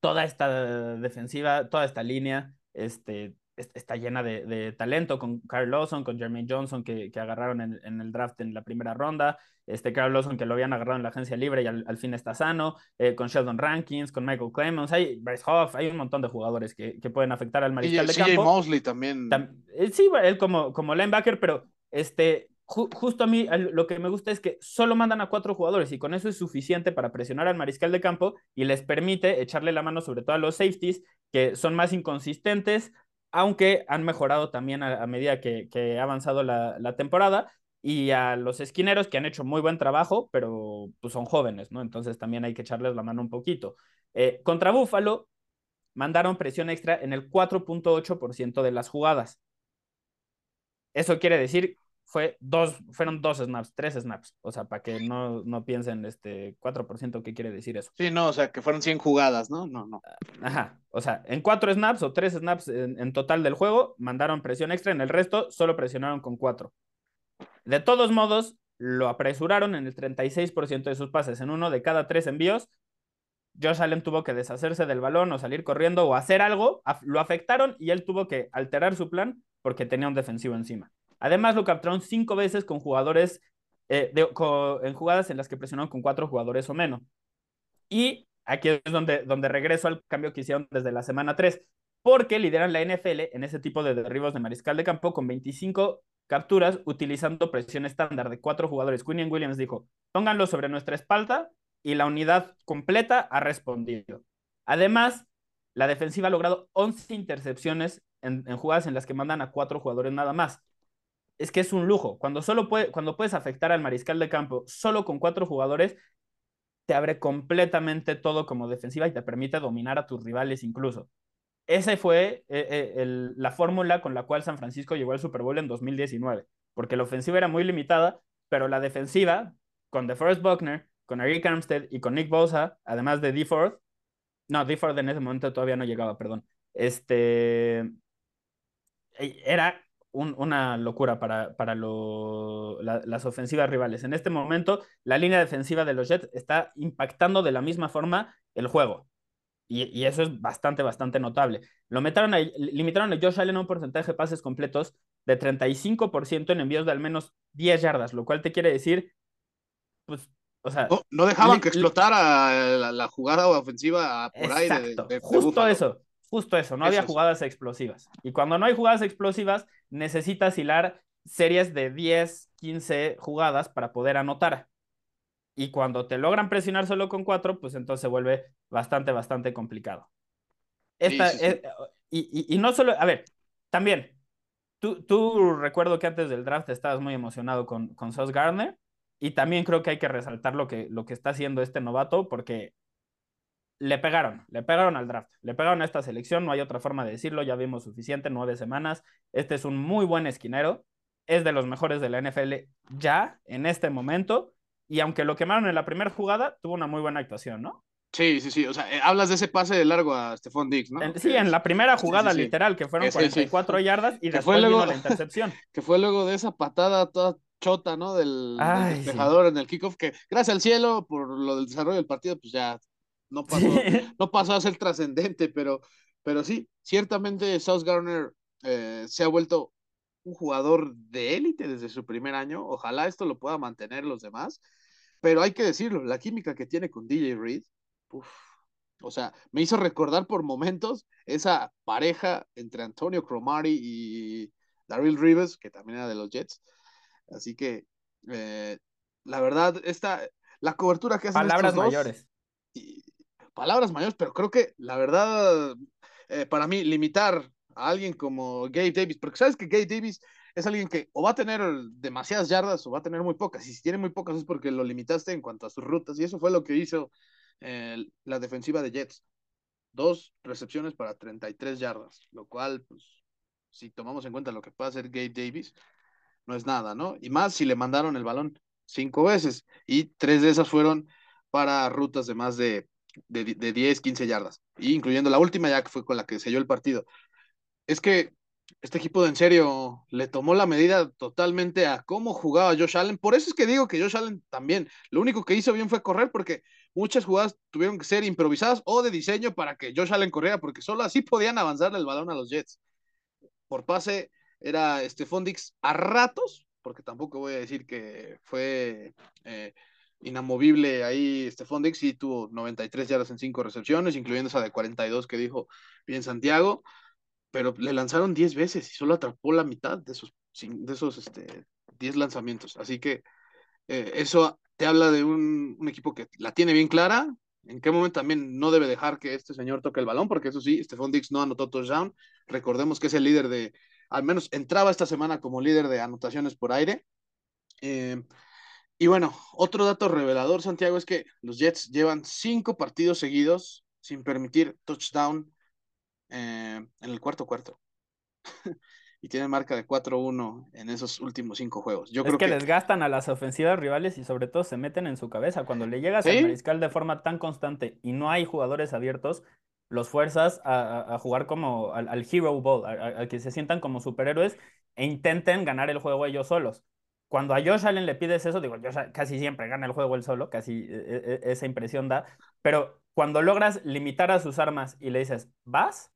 B: toda esta defensiva, toda esta línea, este, está llena de, talento con Carl Lawson, con Jermaine Johnson, que, que agarraron en, el draft en la primera ronda, este Carl Lawson que lo habían agarrado en la agencia libre y al, fin está sano, eh, con Sheldon Rankins, con Michael Clemens, hay Bryce Hoff, hay un montón de jugadores que, que pueden afectar al mariscal de campo.
A: Mosley también.
B: Eh, sí, él como, como linebacker, pero este, justo a mí lo que me gusta es que solo mandan a cuatro jugadores y con eso es suficiente para presionar al mariscal de campo y les permite echarle la mano sobre todo a los safeties que son más inconsistentes, aunque han mejorado también a, medida que, ha avanzado la, temporada, y a los esquineros que han hecho muy buen trabajo, pero pues son jóvenes, ¿no? Entonces también hay que echarles la mano un poquito. Eh, contra Búfalo, mandaron presión extra en el 4.8% de las jugadas. Eso quiere decir fue dos, fueron dos snaps, tres snaps. O sea, para que no, no piensen este 4%, ¿qué quiere decir eso?
A: Sí, no, o sea, que fueron 100 jugadas, ¿no? No, no.
B: Ajá, o sea, en cuatro snaps o tres snaps en, total del juego, mandaron presión extra, en el resto solo presionaron con cuatro. De todos modos, lo apresuraron en el 36% de sus pases. En uno de cada tres envíos, Josh Allen tuvo que deshacerse del balón o salir corriendo o hacer algo, lo afectaron y él tuvo que alterar su plan porque tenía un defensivo encima. Además, lo capturaron cinco veces con jugadores, eh, en jugadas en las que presionaron con cuatro jugadores o menos. Y aquí es donde, donde regreso al cambio que hicieron desde la semana 3, porque lideran la NFL en ese tipo de derribos de mariscal de campo con 25 capturas utilizando presión estándar de cuatro jugadores. Quinn Williams dijo, pónganlo sobre nuestra espalda y la unidad completa ha respondido. Además, la defensiva ha logrado 11 intercepciones en, en, jugadas en las que mandan a cuatro jugadores nada más es que es un lujo. Cuando solo puede, cuando puedes afectar al mariscal de campo solo con cuatro jugadores, te abre completamente todo como defensiva y te permite dominar a tus rivales incluso. Esa fue eh, eh, la fórmula con la cual San Francisco llegó al Super Bowl en 2019, porque la ofensiva era muy limitada, pero la defensiva, con DeForest Buckner, con Eric Armstead y con Nick Bosa, además de DeFord, no, DeFord en ese momento todavía no llegaba, perdón, este, e, era una locura para, para las ofensivas rivales. En este momento, la línea defensiva de los Jets está impactando de la misma forma el juego. Y, eso es bastante, bastante notable. Lo metieron limitaron a Josh Allen a un porcentaje de pases completos de 35% en envíos de al menos 10 yardas, lo cual te quiere decir, pues, o sea...
A: No, dejaban que explotara la, jugada ofensiva por aire.
B: justo eso. Justo eso, no había jugadas explosivas. Y cuando no hay jugadas explosivas, necesitas hilar series de 10, 15 jugadas para poder anotar. Y cuando te logran presionar solo con cuatro, pues entonces se vuelve bastante, bastante complicado. Esta, y, no solo, a ver, también, tú, tú recuerdo que antes del draft estabas muy emocionado con, con Sauce Gardner. Y también creo que hay que resaltar lo que, lo que está haciendo este novato, porque le pegaron, le pegaron al draft, le pegaron a esta selección, no hay otra forma de decirlo, ya vimos suficiente, nueve semanas. Este es un muy buen esquinero, es de los mejores de la NFL ya en este momento. Y aunque lo quemaron en la primera jugada, tuvo una muy buena actuación, ¿no?
A: Sí, sí, sí. O sea, eh, hablas de ese pase de largo a Stephon Diggs, ¿no?
B: sí, en la primera jugada literal, que fueron 44 yardas y después luego, la intercepción. [LAUGHS]
A: que fue luego de esa patada toda chota, ¿no? Del, despejador en el kickoff, que gracias al cielo por lo del desarrollo del partido, pues ya no pasó, [LAUGHS] no pasó a ser trascendente, pero, pero sí, ciertamente South Garner eh, se ha vuelto un jugador de élite desde su primer año. Ojalá esto lo pueda mantener los demás, pero hay que decirlo, la química que tiene con DJ Reed, o sea, me hizo recordar por momentos esa pareja entre Antonio Cromartie y Daryl Rivers, que también era de los Jets. Así que, eh, la verdad, esta, la cobertura que hacen
B: Palabras mayores
A: palabras mayores, pero creo que la verdad, eh, para mí, limitar a alguien como Gabe Davis, porque sabes que Gabe Davis es alguien que o va a tener demasiadas yardas o va a tener muy pocas. Y si tiene muy pocas es porque lo limitaste en cuanto a sus rutas. Y eso fue lo que hizo eh, la defensiva de Jets. Dos recepciones para 33 yardas, lo cual, pues, si tomamos en cuenta lo que puede hacer Gabe Davis, no es nada, ¿no? Y más si le mandaron el balón cinco veces y tres de esas fueron para rutas de más de, de, de 10, 15 yardas, incluyendo la última ya que fue con la que selló el partido. Es que este equipo de en serio le tomó la medida totalmente a cómo jugaba Josh Allen. Por eso es que digo que Josh Allen también, lo único que hizo bien fue correr porque muchas jugadas tuvieron que ser improvisadas o de diseño para que Josh Allen corriera, porque solo así podían avanzarle el balón a los Jets. Por pase era Stephon Dix a ratos, porque tampoco voy a decir que fue eh, inamovible ahí Stephon Dix, y tuvo 93 yardas en 5 recepciones, incluyendo esa de 42 que dijo bien Santiago pero le lanzaron 10 veces y solo atrapó la mitad de esos, de esos este, 10 lanzamientos. Así que eh, eso te habla de un, equipo que la tiene bien clara, en qué momento también no debe dejar que este señor toque el balón, porque eso sí, Stephon Dix no anotó touchdown. Recordemos que es el líder de, al menos entraba esta semana como líder de anotaciones por aire. Eh, y bueno, otro dato revelador, Santiago, es que los Jets llevan cinco partidos seguidos sin permitir touchdown eh, en el cuarto cuarto. [LAUGHS] y tiene marca de 4-1 en esos últimos cinco juegos.
B: Yo creo que, les gastan a las ofensivas rivales y sobre todo se meten en su cabeza. Cuando le llegas al mariscal de forma tan constante y no hay jugadores abiertos, los fuerzas a, jugar como al, Hero Ball, a, que se sientan como superhéroes e intenten ganar el juego ellos solos. Cuando a Josh Allen le pides eso, digo, Josh casi siempre gana el juego él solo, casi e, e, e, esa impresión da, pero cuando logras limitar a sus armas y le dices, vas,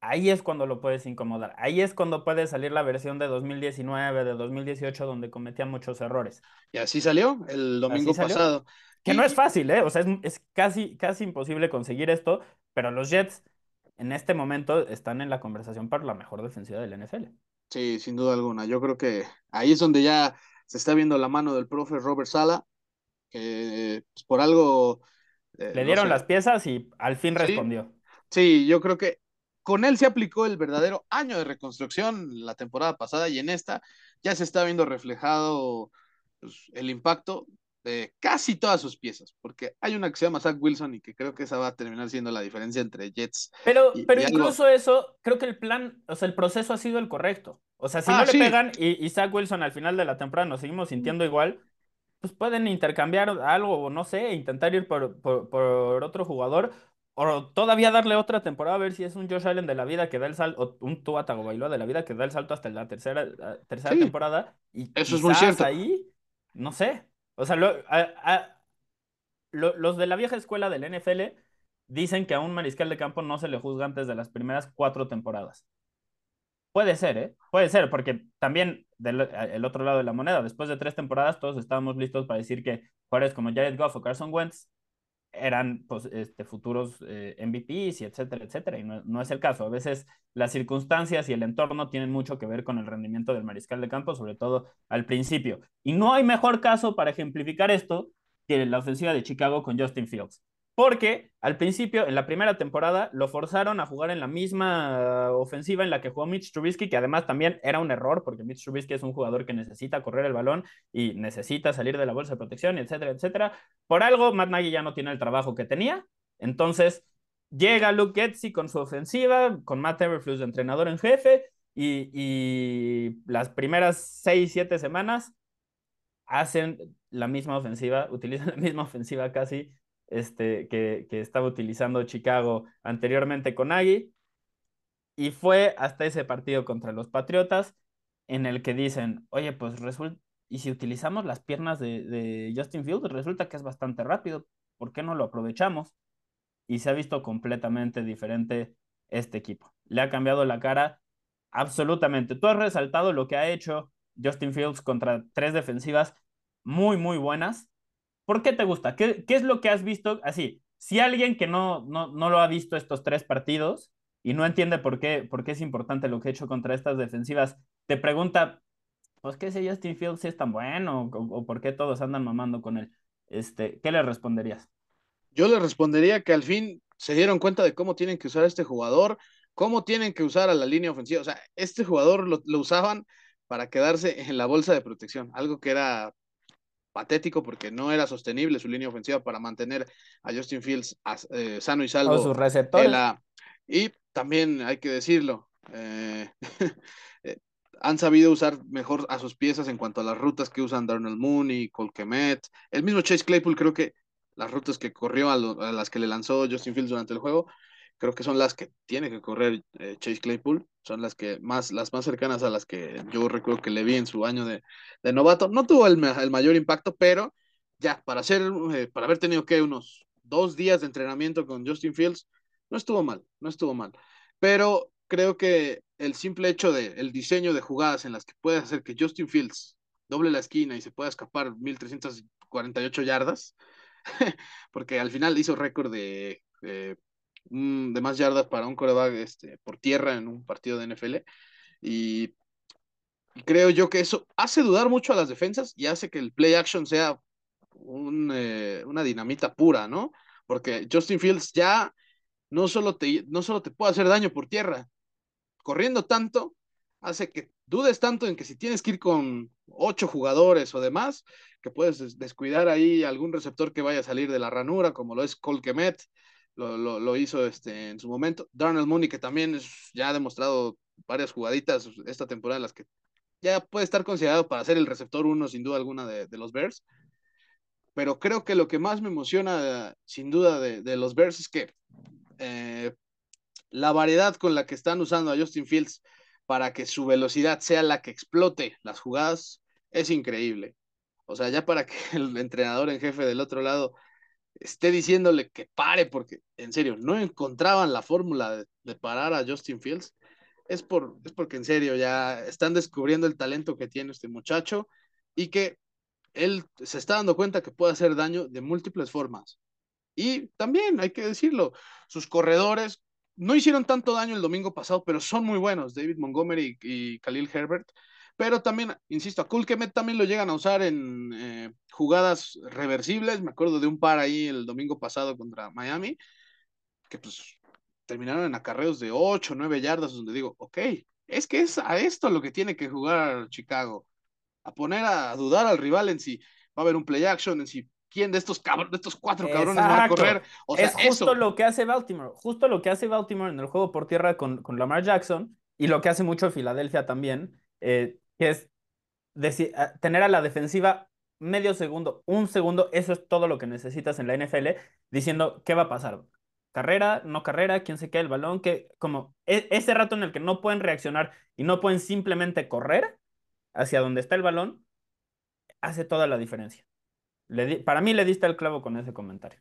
B: ahí es cuando lo puedes incomodar. Ahí es cuando puede salir la versión de 2019, de 2018, donde cometía muchos errores.
A: Y así salió el domingo pasado.
B: Que no es fácil, ¿eh? O sea, es, casi, casi imposible conseguir esto, pero los Jets en este momento están en la conversación para la mejor defensiva del NFL.
A: Sí, sin duda alguna. Yo creo que ahí es donde ya se está viendo la mano del profe Robert Sala, que pues, por algo...
B: Eh, Le dieron las piezas y al fin respondió.
A: Sí, yo creo que con él se aplicó el verdadero año de reconstrucción la temporada pasada y en esta ya se está viendo reflejado pues, el impacto de casi todas sus piezas, porque hay una que se llama Zach Wilson y que creo que esa va a terminar siendo la diferencia entre Jets.
B: Pero, pero incluso eso, creo que el plan, o sea, el proceso ha sido el correcto. O sea, si ah, no le pegan y, y, Zach Wilson al final de la temporada nos seguimos sintiendo igual, pues pueden intercambiar algo o no sé, intentar ir por, por, por otro jugador o todavía darle otra temporada a ver si es un Josh Allen de la vida que da el salto, o un Tua Tagovailoa de la vida que da el salto hasta la tercera, tercera temporada. Y
A: Eso es muy cierto.
B: ahí, no sé. O sea, los de la vieja escuela del NFL dicen que a un mariscal de campo no se le juzga antes de las primeras cuatro temporadas. Puede ser, ¿eh? Puede ser, porque también del el otro lado de la moneda, después de tres temporadas, todos estábamos listos para decir que jugadores como Jared Goff o Carson Wentz eran pues, este, futuros eh, MVPs y etcétera, etcétera. Y no, es el caso. A veces las circunstancias y el entorno tienen mucho que ver con el rendimiento del mariscal de campo, sobre todo al principio. Y no hay mejor caso para ejemplificar esto que la ofensiva de Chicago con Justin Fields. Porque al principio, en la primera temporada, lo forzaron a jugar en la misma ofensiva en la que jugó Mitch Trubisky, que además también era un error, porque Mitch Trubisky es un jugador que necesita correr el balón y necesita salir de la bolsa de protección, etcétera, etcétera. Por algo, Matt Nagy ya no tiene el trabajo que tenía. Entonces, llega Luke Getzi con su ofensiva, con Matt Everflux de entrenador en jefe, y, y las primeras seis, siete semanas hacen la misma ofensiva, utilizan la misma ofensiva casi este, que, estaba utilizando Chicago anteriormente con Agui. Y fue hasta ese partido contra los Patriotas en el que dicen, oye, pues resulta, y si utilizamos las piernas de, Justin Fields, resulta que es bastante rápido, ¿por qué no lo aprovechamos? Y se ha visto completamente diferente este equipo. Le ha cambiado la cara absolutamente. Tú has resaltado lo que ha hecho Justin Fields contra tres defensivas muy, muy buenas. ¿Por qué te gusta? ¿Qué, es lo que has visto? Así, si alguien que no, no, no lo ha visto estos tres partidos y no entiende por qué, por qué es importante lo que he hecho contra estas defensivas, te pregunta, pues qué sé Justin Fields si es tan bueno o, por qué todos andan mamando con él. Este, ¿Qué le responderías?
A: Yo le respondería que al fin se dieron cuenta de cómo tienen que usar a este jugador, cómo tienen que usar a la línea ofensiva. O sea, este jugador lo, lo usaban para quedarse en la bolsa de protección, algo que era patético porque no era sostenible su línea ofensiva para mantener a Justin Fields eh, sano y salvo.
B: sus receptores.
A: Y también hay que decirlo, eh, [LAUGHS] eh, han sabido usar mejor a sus piezas en cuanto a las rutas que usan Darnell Mooney, Colquemet. El mismo Chase Claypool creo que las rutas que corrió a, las que le lanzó Justin Fields durante el juego, creo que son las que tiene que correr Chase Claypool, son las que más, las más cercanas a las que yo recuerdo que le vi en su año de, novato. No tuvo el, mayor impacto, pero ya, para hacer, para haber tenido que unos dos días de entrenamiento con Justin Fields, no estuvo mal, no estuvo mal. Pero creo que el simple hecho de el diseño de jugadas en las que puedes hacer que Justin Fields doble la esquina y se pueda escapar 1348 yardas, [LAUGHS] porque al final hizo récord de, de, más yardas para un coreback este, por tierra en un partido de NFL. Y, creo yo que eso hace dudar mucho a las defensas y hace que el play action sea eh, una dinamita pura, ¿no? Porque Justin Fields ya no solo, te, no solo te puede hacer daño por tierra, corriendo tanto hace que dudes tanto en que si tienes que ir con ocho jugadores o demás, que puedes descuidar ahí algún receptor que vaya a salir de la ranura, como lo es Colquemet, lo, lo, hizo este, en su momento. Darnell Mooney, que también ya ha demostrado varias jugaditas esta temporada las que ya puede estar considerado para ser el receptor uno, sin duda alguna, de, de los Bears. Pero creo que lo que más me emociona, sin duda, de, de los Bears es que eh, la variedad con la que están usando a Justin Fields para que su velocidad sea la que explote las jugadas es increíble. O sea, ya para que [LAUGHS] el entrenador en jefe del otro lado esté diciéndole que pare, porque en serio, no encontraban la fórmula de, parar a Justin Fields, es, por, es porque en serio ya están descubriendo el talento que tiene este muchacho y que él se está dando cuenta que puede hacer daño de múltiples formas. Y también, hay que decirlo, sus corredores no hicieron tanto daño el domingo pasado, pero son muy buenos, David Montgomery y, Khalil Herbert. Pero también, insisto, a Kulkemet también lo llegan a usar en eh, jugadas reversibles. Me acuerdo de un par ahí el domingo pasado contra Miami, que pues terminaron en acarreos de 8, 9 yardas, donde digo, ok, es que es a esto lo que tiene que jugar Chicago, a poner a dudar al rival en si va a haber un play action, en si quién de estos, cabrones, de estos cuatro cabrones va a correr. O sea,
B: es justo lo que hace Baltimore, justo lo que hace Baltimore en el juego por tierra con, con Lamar Jackson y lo que hace mucho Filadelfia también, eh, que es tener a la defensiva medio segundo, un segundo, eso es todo lo que necesitas en la NFL, diciendo qué va a pasar. Carrera, no carrera, quién se queda el balón, que como e, ese rato en el que no pueden reaccionar y no pueden simplemente correr hacia donde está el balón, hace toda la diferencia. Para mí le diste el clavo con ese comentario.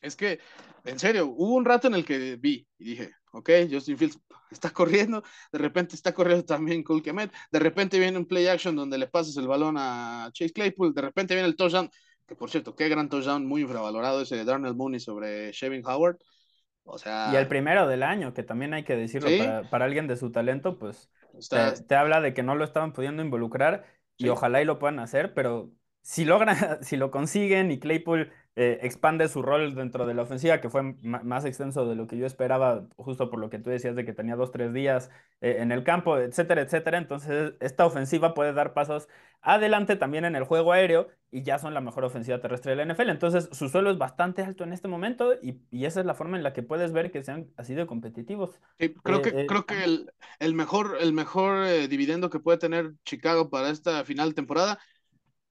A: Es que, en serio, hubo un rato en el que vi y dije, ok, Justin Fields está corriendo, de repente está corriendo [LAUGHS] también Cole Kemet, de repente viene un play action donde le pasas el balón a Chase Claypool, de repente viene el touchdown, que por cierto, qué gran touchdown, muy infravalorado ese de Darnell Mooney sobre Shevin Howard. O sea,
B: y el primero del año, que también hay que decirlo, para, alguien de su talento, pues te, habla de que no lo estaban pudiendo involucrar y ojalá y lo puedan hacer, pero si logran, [LAUGHS] si lo consiguen y Claypool eh, expande su rol dentro de la ofensiva, que fue más extenso de lo que yo esperaba, justo por lo que tú decías de que tenía dos, tres días eh, en el campo, etcétera, etcétera. Entonces, esta ofensiva puede dar pasos adelante también en el juego aéreo y ya son la mejor ofensiva terrestre de la NFL. Entonces, su suelo es bastante alto en este momento y, esa es la forma en la que puedes ver que sean así de competitivos.
A: creo, que, eh, creo que el, el mejor, el mejor dividendo que puede tener Chicago para esta final temporada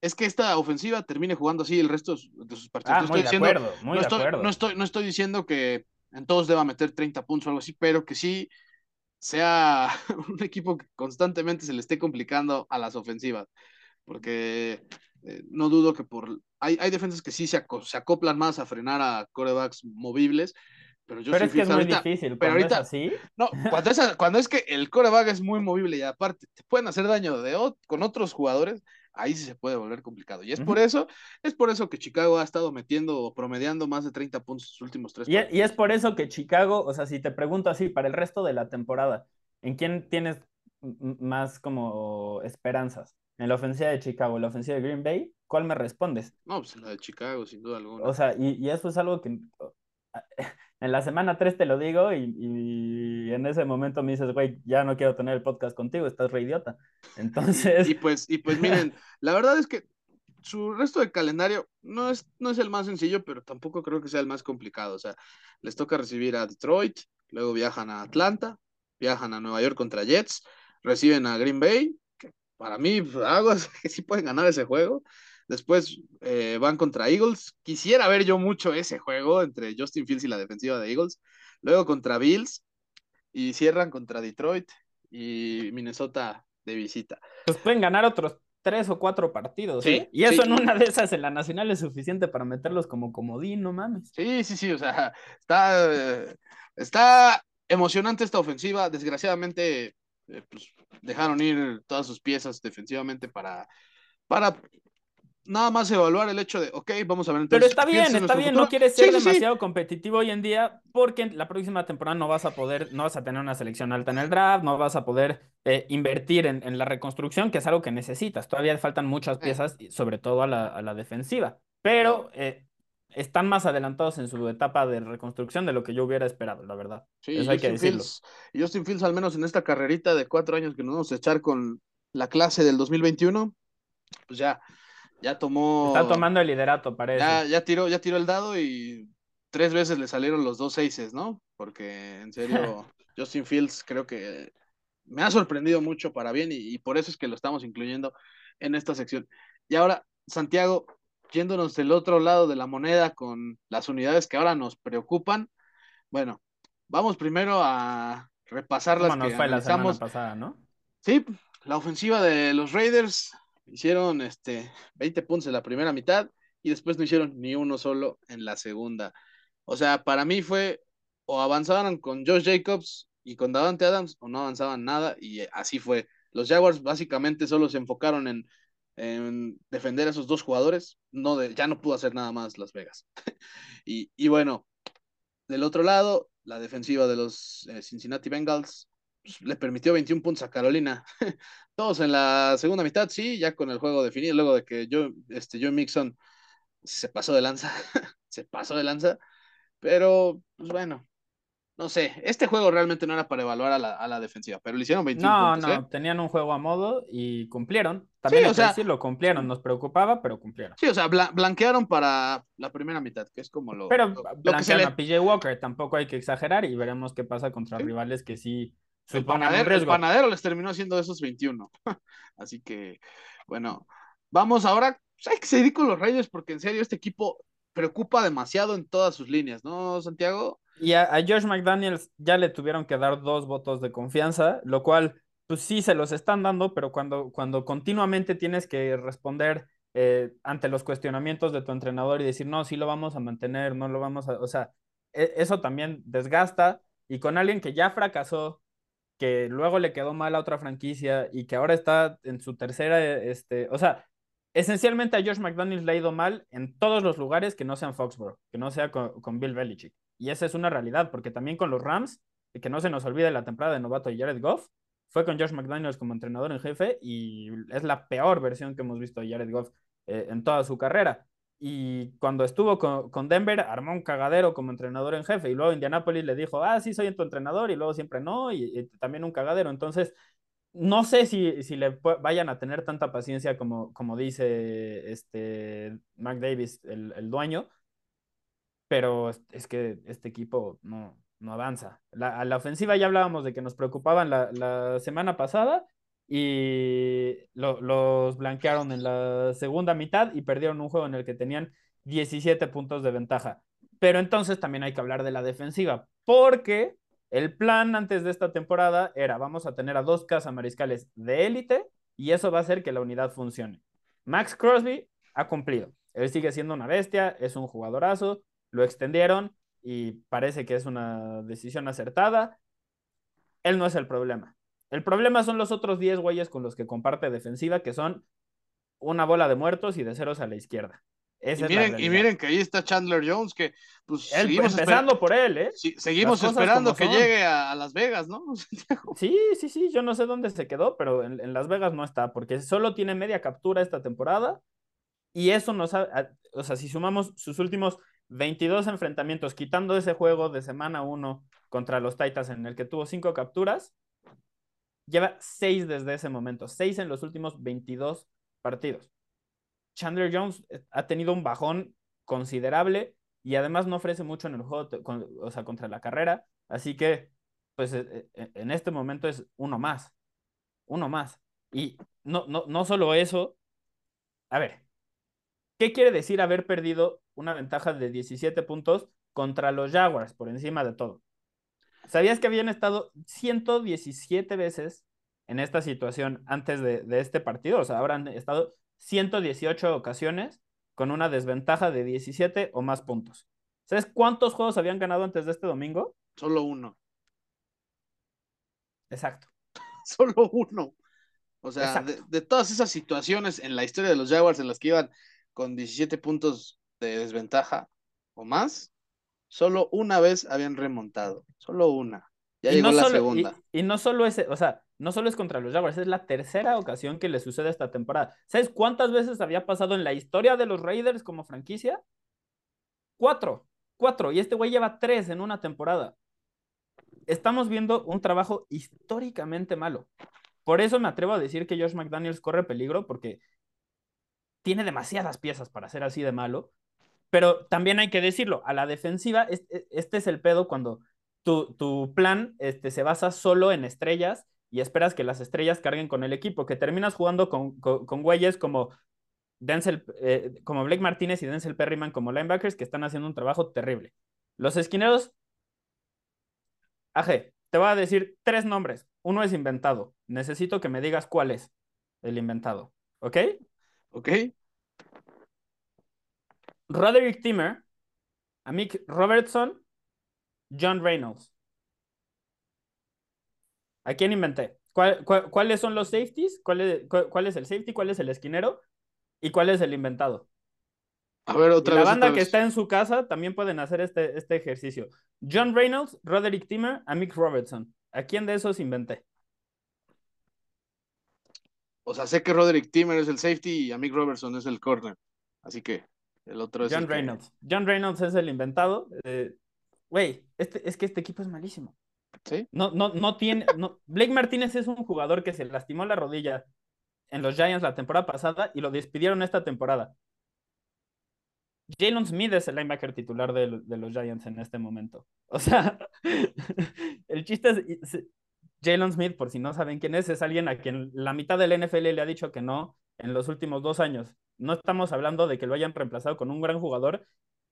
A: es que esta ofensiva termine jugando así el resto de sus partidos.
B: Ah, no, muy estoy de acuerdo, muy
A: no,
B: de
A: estoy,
B: acuerdo.
A: no, estoy, no estoy diciendo que en todos deba meter 30 puntos o algo así, pero que sí sea [LAUGHS] un equipo que constantemente se le esté complicando a las ofensivas. Porque eh, no dudo que por. Hay, hay defensas que sí se, se, acoplan más a frenar a corebacks movibles. Pero, yo
B: pero es que es muy difícil. Pero ahorita, así.
A: No, cuando [LAUGHS] es, cuando es que el coreback es muy movible y aparte te pueden hacer daño de, con otros jugadores, ahí sí se puede volver complicado. Y es por eso, es por eso que Chicago ha estado metiendo o promediando más de 30 puntos sus últimos tres.
B: Y, y, es por eso que Chicago, o sea, si te pregunto así, para el resto de la temporada, ¿en quién tienes más como esperanzas? ¿En la ofensiva de Chicago, en la ofensiva de Green Bay? ¿Cuál me respondes?
A: No, pues en la de Chicago, sin duda alguna.
B: O sea, y, y eso es algo que en la semana 3 te lo digo y, y en ese momento me dices, güey, ya no quiero tener el podcast contigo, estás re idiota. [LAUGHS] Entonces...
A: Y, pues, y pues miren, la verdad es que su resto de calendario no es, no es el más sencillo, pero tampoco creo que sea el más complicado. O sea, les toca recibir a Detroit, luego viajan a Atlanta, viajan a Nueva York contra Jets, reciben a Green Bay, que para mí, pues, [LAUGHS] aguas que sí pueden ganar ese juego. Después eh, van contra Eagles. Quisiera ver yo mucho ese juego entre Justin Fields y la defensiva de Eagles. Luego contra Bills y cierran contra Detroit y Minnesota de visita.
B: Pues pueden ganar otros tres o cuatro partidos. Sí, ¿eh? Y eso en una de esas en la nacional es suficiente para meterlos como comodín, no mames.
A: Sí, sí, sí, o sea, está, está emocionante esta ofensiva. Desgraciadamente, eh, pues, dejaron ir todas sus piezas defensivamente para, para nada más evaluar el hecho de, ok, vamos a ver
B: entonces. Pero está bien, está bien, no quieres ser demasiado competitivo hoy en día porque la próxima temporada no vas a poder, no vas a tener una selección alta en el draft, no vas a poder eh, invertir en, la reconstrucción, que es algo que necesitas. Todavía faltan muchas piezas, sobre todo a la, defensiva, pero eh, están más adelantados en su etapa de reconstrucción de lo que yo hubiera esperado, la verdad. Sí, Eso hay que decirlo.
A: Fields, Justin Fields, al menos en esta carrerita de cuatro años que nos vamos a echar con la clase del 2021, pues ya ya tomó.
B: Está tomando el liderato, parece.
A: Ya, ya, tiró, ya tiró el dado y tres veces le salieron los dos seises, ¿no? Porque en serio, [LAUGHS] Justin Fields creo que me ha sorprendido mucho para bien y, por eso es que lo estamos incluyendo en esta sección. Y ahora, Santiago, yéndonos del otro lado de la moneda con las unidades que ahora nos preocupan. Bueno, vamos primero a repasar las que
B: fue la semana pasada, ¿no?
A: Sí, la ofensiva de los Raiders Hicieron este 20 puntos en la primera mitad y después no hicieron ni uno solo en la segunda. O sea, para mí fue o avanzaban con Josh Jacobs y con Davante Adams o no avanzaban nada y así fue. Los Jaguars básicamente solo se enfocaron en, defender a esos dos jugadores, no ya no pudo hacer nada más Las Vegas. [LAUGHS] y, y, bueno, del otro lado, la defensiva de los eh, Cincinnati Bengals pues, le permitió 21 puntos a Carolina. [LAUGHS] Todos en la segunda mitad, sí, ya con el juego definido, luego de que yo, este, Joe Mixon se pasó de lanza, [LAUGHS] se pasó de lanza, pero pues bueno, no sé, este juego realmente no era para evaluar a la, defensiva, pero le hicieron 21
B: no,
A: puntos.
B: No, no, ¿eh? tenían un juego a modo y cumplieron. También sí, o sea, decirlo, cumplieron, nos preocupaba, pero cumplieron.
A: Sí, o sea, blanquearon para la primera mitad, que es como lo.
B: Pero blanquearon a PJ Walker, tampoco hay que exagerar y veremos qué pasa contra rivales que sí
A: el panadero, les terminó haciendo esos 21. [LAUGHS] Así que, bueno, vamos ahora. Pues, hay que seguir con los Reyes porque en serio este equipo preocupa demasiado en todas sus líneas, ¿no, Santiago?
B: Y a, Josh McDaniels ya le tuvieron que dar dos votos de confianza, lo cual, pues sí se los están dando, pero cuando, cuando continuamente tienes que responder eh, ante los cuestionamientos de tu entrenador y decir, no, sí lo vamos a mantener, no lo vamos a, o sea, e, eso también desgasta. Y con alguien que ya fracasó que luego le quedó mal a otra franquicia y que ahora está en su tercera, este, o sea, esencialmente a Josh McDaniels le ha ido mal en todos los lugares que no sean Foxborough, que no sea con, Bill Belichick. Y esa es una realidad, porque también con los Rams, que no se nos olvide la temporada de novato de Jared Goff, fue con Josh McDaniels como entrenador en jefe y es la peor versión que hemos visto de Jared Goff eh, en toda su carrera. Y cuando estuvo con, Denver, armó un cagadero como entrenador en jefe. Y luego Indianapolis le dijo, ah, sí, soy tu entrenador. Y luego siempre no. Y, también un cagadero. Entonces, no sé si, si le vayan a tener tanta paciencia como, como dice este Mark Davis, el, dueño. Pero es, que este equipo no, no avanza. a la ofensiva ya hablábamos de que nos preocupaban la, la semana pasada y los blanquearon en la segunda mitad y perdieron un juego en el que tenían 17 puntos de ventaja. Pero entonces también hay que hablar de la defensiva, porque el plan antes de esta temporada era vamos a tener a dos mariscales de élite y eso va a hacer que la unidad funcione. Max Crosby ha cumplido. Él sigue siendo una bestia, es un jugadorazo, lo extendieron y parece que es una decisión acertada. Él no es el problema. El problema son los otros 10 güeyes con los que comparte defensiva, que son una bola de muertos y de ceros a la izquierda.
A: y, miren, y, miren, que ahí está Chandler Jones, que pues
B: seguimos empezando por él, ¿eh?
A: seguimos esperando que llegue a, Las Vegas, ¿no? [LAUGHS]
B: sí, sí, sí, yo no sé dónde se quedó, pero en, Las Vegas no está, porque solo tiene media captura esta temporada. Y eso nos ha, o sea, si sumamos sus últimos 22 enfrentamientos, quitando ese juego de semana 1 contra los Titans en el que tuvo 5 capturas, lleva 6 desde ese momento, 6 en los últimos 22 partidos. Chandler Jones eh, ha tenido un bajón considerable y además no ofrece mucho en el juego, o sea, contra la carrera, así que pues eh, eh, en este momento es uno más, uno más. Y no, no, no solo eso, a ver, ¿qué quiere decir haber perdido una ventaja de 17 puntos contra los Jaguars por encima de todo? ¿Sabías que habían estado 117 veces en esta situación antes de, este partido? O sea, habrán estado 118 ocasiones con una desventaja de 17 o más puntos. ¿Sabes cuántos juegos habían ganado antes de este domingo?
A: Solo uno.
B: Exacto. [LAUGHS]
A: Solo uno. O sea, de, todas esas situaciones en la historia de los Jaguars en las que iban con 17 puntos de desventaja o más, solo una vez habían remontado. Solo una. Ya llegó la segunda.
B: Y, no solo es, o sea, no solo es contra los Jaguars, es la tercera ocasión que le sucede esta temporada. ¿Sabes cuántas veces había pasado en la historia de los Raiders como franquicia? Cuatro. Cuatro. Y este güey lleva tres en una temporada. Estamos viendo un trabajo históricamente malo. Por eso me atrevo a decir que Josh McDaniels corre peligro porque tiene demasiadas piezas para ser así de malo. Pero también hay que decirlo, a la defensiva, este, este es el pedo cuando tu, tu, plan este, se basa solo en estrellas y esperas que las estrellas carguen con el equipo, que terminas jugando con, con, güeyes como Denzel, eh, como Blake Martínez y Denzel Perryman como linebackers que están haciendo un trabajo terrible. Los esquineros, Aje, te voy a decir tres nombres. Uno es inventado. Necesito que me digas cuál es el inventado. ¿Ok?
A: Ok.
B: Roderick Timmer, Amik Robertson, John Reynolds. ¿A quién inventé? cuáles son los safeties? ¿Cuál es, el safety? ¿Cuál es el esquinero? ¿Y cuál es el inventado?
A: A ver, otra
B: vez. La banda que está en su casa también pueden hacer este, este ejercicio. John Reynolds, Roderick Timmer, Amik Robertson. ¿A quién de esos inventé?
A: O sea, sé que Roderick Timmer es el safety y Amik Robertson es el corner. Así que el otro es.
B: John Reynolds. John Reynolds es el inventado. Eh, güey, este, es que este equipo es malísimo.
A: ¿Sí?
B: No, no, no tiene. No. Blake Martínez es un jugador que se lastimó la rodilla en los Giants la temporada pasada y lo despidieron esta temporada. Jalen Smith es el linebacker titular de, los Giants en este momento. [LAUGHS] O sea, el chiste es, Jalen Smith, por si no saben quién es, es alguien a quien la mitad del NFL le ha dicho que no en los últimos dos años. No estamos hablando de que lo hayan reemplazado con un gran jugador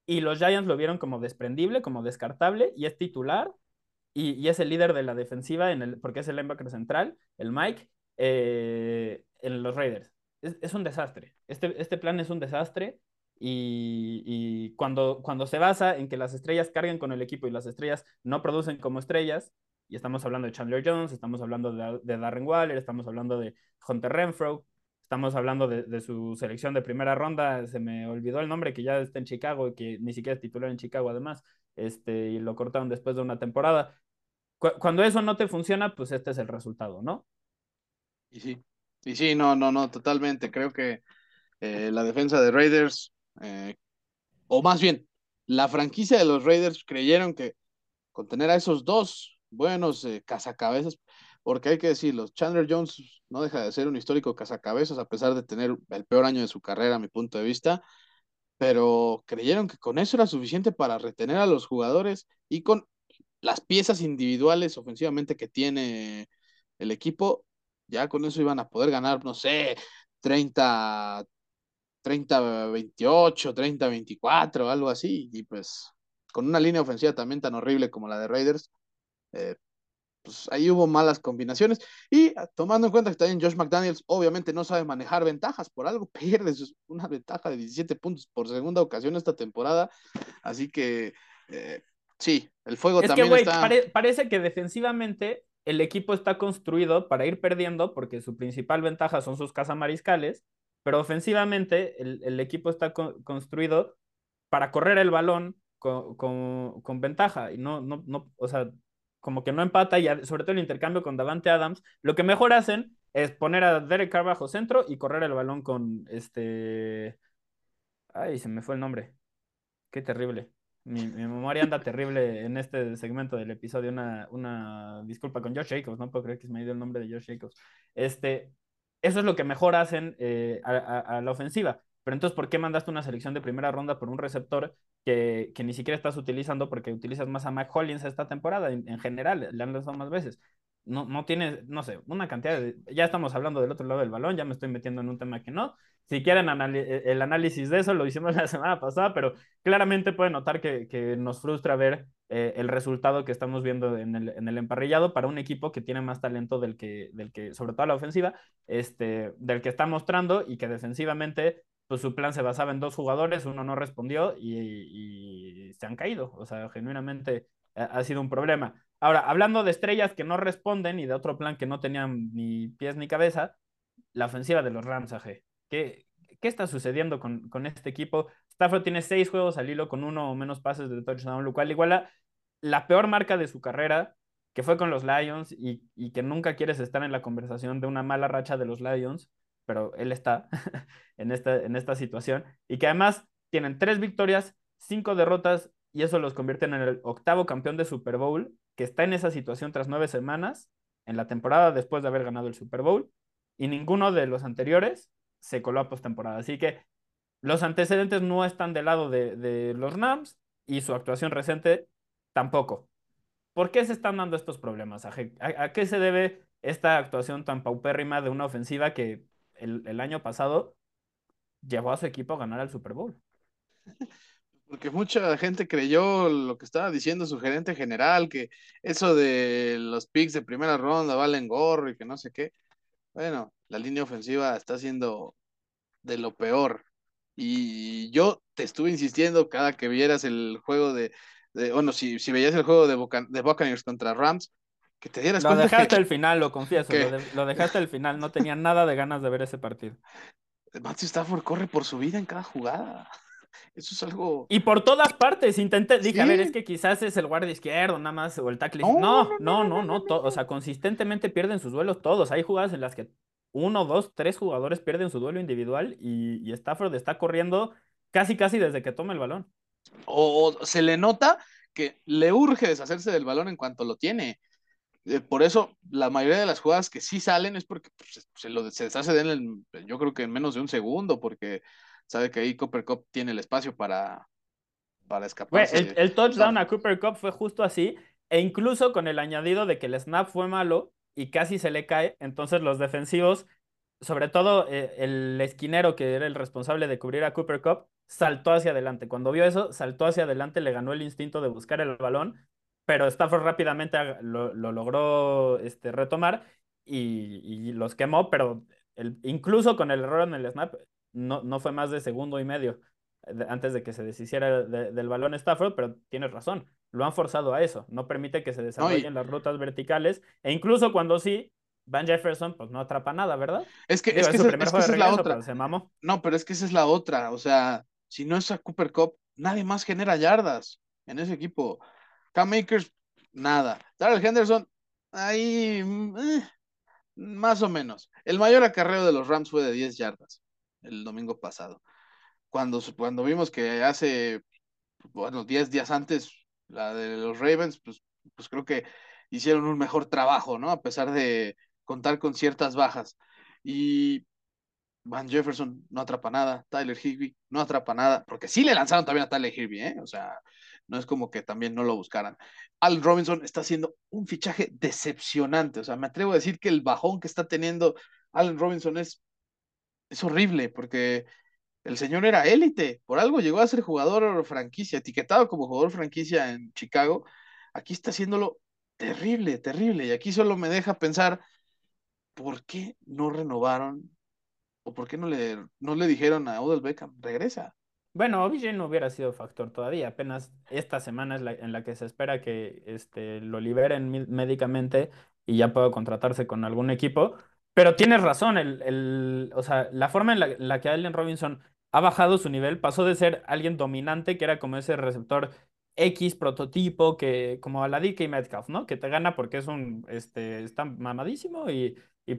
B: y los Giants lo vieron como desprendible, como descartable y es titular y, es el líder de la defensiva en el, porque es el linebacker central, el Mike, eh, en los Raiders. Es, un desastre. Este, este plan es un desastre y, cuando, cuando se basa en que las estrellas carguen con el equipo y las estrellas no producen como estrellas, y estamos hablando de Chandler Jones, estamos hablando de, Darren Waller, estamos hablando de Hunter Renfro, estamos hablando de, su selección de primera ronda, se me olvidó el nombre, que ya está en Chicago y que ni siquiera es titular en Chicago además, este, y lo cortaron después de una temporada. cuando eso no te funciona, pues este es el resultado, ¿no?
A: Y sí, y sí, no, no, no, totalmente. Creo que eh, la defensa de Raiders eh, o más bien, la franquicia de los Raiders creyeron que con tener a esos dos buenos eh, cazacabezas, porque hay que decirlo, Chandler Jones no deja de ser un histórico cazacabezas a pesar de tener el peor año de su carrera, a mi punto de vista, pero creyeron que con eso era suficiente para retener a los jugadores y con las piezas individuales ofensivamente que tiene el equipo, ya con eso iban a poder ganar, no sé, 30, 30-28, 30-24, algo así, y pues con una línea ofensiva también tan horrible como la de Raiders, eh, pues ahí hubo malas combinaciones. Y ah, tomando en cuenta que también Josh McDaniels obviamente no sabe manejar ventajas, por algo pierde una ventaja de 17 puntos por segunda ocasión esta temporada, así que eh, sí, el fuego también está...
B: parece que defensivamente el equipo está construido para ir perdiendo porque su principal ventaja son sus cazamariscales pero ofensivamente el, equipo está construido para correr el balón con, ventaja y no, no, no, o sea, como que no empata y sobre todo el intercambio con Davante Adams, lo que mejor hacen es poner a Derek Carr bajo centro y correr el balón con este, ay, se me fue el nombre, Qué terrible. Mi, memoria anda terrible en este segmento del episodio. Una, una disculpa con Josh Jacobs, no puedo creer que se me ha ido el nombre de Josh Jacobs. Este, eso es lo que mejor hacen eh, a, la ofensiva. Pero entonces, ¿por qué mandaste una selección de primera ronda por un receptor que, que ni siquiera estás utilizando porque utilizas más a Mac Hollins esta temporada? En, en general, le han lanzado más veces no, no tiene, no sé, una cantidad de... Ya estamos hablando del otro lado del balón, ya me estoy metiendo en un tema que no. Si quieren e, el análisis de eso, lo hicimos [LAUGHS] la semana pasada, pero claramente pueden notar que, que nos frustra ver eh, el resultado que estamos viendo en el, en el, emparrillado para un equipo que tiene más talento del que, del que, sobre todo la ofensiva, este, del que está mostrando y que defensivamente pues su plan se basaba en dos jugadores, uno no respondió y, se han caído. O sea, genuinamente ha sido un problema. Ahora, hablando de estrellas que no responden y de otro plan que no tenían ni pies ni cabeza, la ofensiva de los Rams, AG. ¿Qué, qué está sucediendo con, con este equipo? Stafford tiene seis juegos al hilo con uno o menos pases de touchdown, lo cual iguala la peor marca de su carrera, que fue con los Lions y, y que nunca quieres estar en la conversación de una mala racha de los Lions, pero él está [LAUGHS] en, esta, en esta situación y que además tienen tres victorias, cinco derrotas y eso los convierte en el octavo campeón de Super Bowl, que está en esa situación tras nueve semanas en la temporada después de haber ganado el Super Bowl, y ninguno de los anteriores se coló a postemporada. Así que los antecedentes no están del lado de, los Rams y su actuación reciente tampoco. ¿Por qué se están dando estos problemas? ¿A, qué se debe esta actuación tan paupérrima de una ofensiva que el, el año pasado llevó a su equipo a ganar el Super Bowl? [LAUGHS]
A: Porque mucha gente creyó lo que estaba diciendo su gerente general, que eso de los picks de primera ronda valen gorro y que no sé qué. Bueno, la línea ofensiva está siendo de lo peor. Y yo te estuve insistiendo cada que vieras el juego de, bueno, si, si veías el juego de, de Buccaneers contra Rams, que te dieras
B: lo dejaste al final, lo confieso, lo, lo, dejaste al final, no tenía nada de ganas de ver ese partido.
A: Matthew Stafford corre por su vida en cada jugada. [LAUGHS] Eso es algo.
B: Y por todas partes, intenté, dije, a ver, es que quizás es el guardia izquierdo, nada más, o el tackle. No, no, no, no, no, o sea, consistentemente pierden sus duelos todos. Hay jugadas en las que uno, dos, tres jugadores pierden su duelo individual y, Stafford está corriendo casi, casi desde que toma el balón.
A: O, se le nota que le urge deshacerse del balón en cuanto lo tiene. Eh, por eso, la mayoría de las jugadas que sí salen es porque pues, se, lo, se deshace de él, yo creo que en menos de un segundo, porque sabe que ahí Cooper Cup tiene el espacio para, para escapar.
B: El, touchdown a Cooper Cup fue justo así, e incluso con el añadido de que el snap fue malo y casi se le cae, entonces los defensivos, sobre todo eh, el esquinero que era el responsable de cubrir a Cooper Cup, saltó hacia adelante. Cuando vio eso, saltó hacia adelante, le ganó el instinto de buscar el balón, pero Stafford rápidamente lo, logró este, retomar y, y, los quemó, pero el, incluso con el error en el snap, no, no fue más de segundo y medio antes de que se deshiciera del balón Stafford, pero tienes razón, lo han forzado a eso, no permite que se desarrollen las rutas verticales, e incluso cuando sí, Van Jefferson pues no atrapa nada, ¿verdad?
A: Es que, es, que, es, la otra. No, pero es que esa es la otra, o sea, si no es a Cooper Cup, nadie más genera yardas en ese equipo. Cam Makers, nada. Darrell Henderson, ahí, mm, eh, más o menos. El mayor acarreo de los Rams fue de 10 yardas el domingo pasado. Cuando, cuando vimos que hace, bueno, 10 días antes, la de los Ravens, pues, pues creo que hicieron un mejor trabajo, ¿no? A pesar de contar con ciertas bajas. Y Van Jefferson no atrapa nada, Tyler Higby no atrapa nada, porque sí le lanzaron también a Tyler Higby, ¿eh? O sea, no es como que también no lo buscaran. Al Robinson está haciendo un fichaje decepcionante, o sea, me atrevo a decir que el bajón que está teniendo Allen Robinson es es horrible porque el señor era élite, por algo llegó a ser jugador franquicia, etiquetado como jugador franquicia en Chicago. Aquí está haciéndolo terrible, terrible. Y aquí solo me deja pensar, ¿por qué no renovaron? ¿O por qué no le, no le dijeron a Odell Beckham, regresa?
B: Bueno, OBJ no hubiera sido factor todavía. Apenas esta semana es la, en la que se espera que este, lo liberen médicamente y ya pueda contratarse con algún equipo. Pero tienes razón, el, el, o sea, la forma en la, que Allen Robinson ha bajado su nivel, pasó de ser alguien dominante, que era como ese receptor X prototipo, que, como a la DK Metcalf, ¿no? Que te gana porque es un, este, está mamadísimo y, y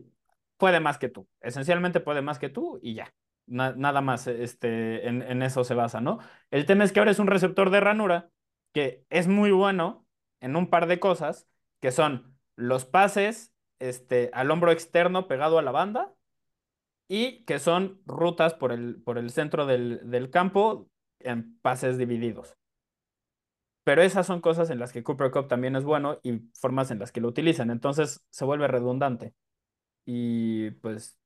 B: puede más que tú. Esencialmente puede más que tú y ya. Nada más este, en, en, eso se basa, ¿no? El tema es que ahora es un receptor de ranura que es muy bueno en un par de cosas, que son los pases este, al hombro externo pegado a la banda y que son rutas por el, por el centro del, del campo en pases divididos. Pero esas son cosas en las que Cooper Cup también es bueno y formas en las que lo utilizan. Entonces se vuelve redundante. Y pues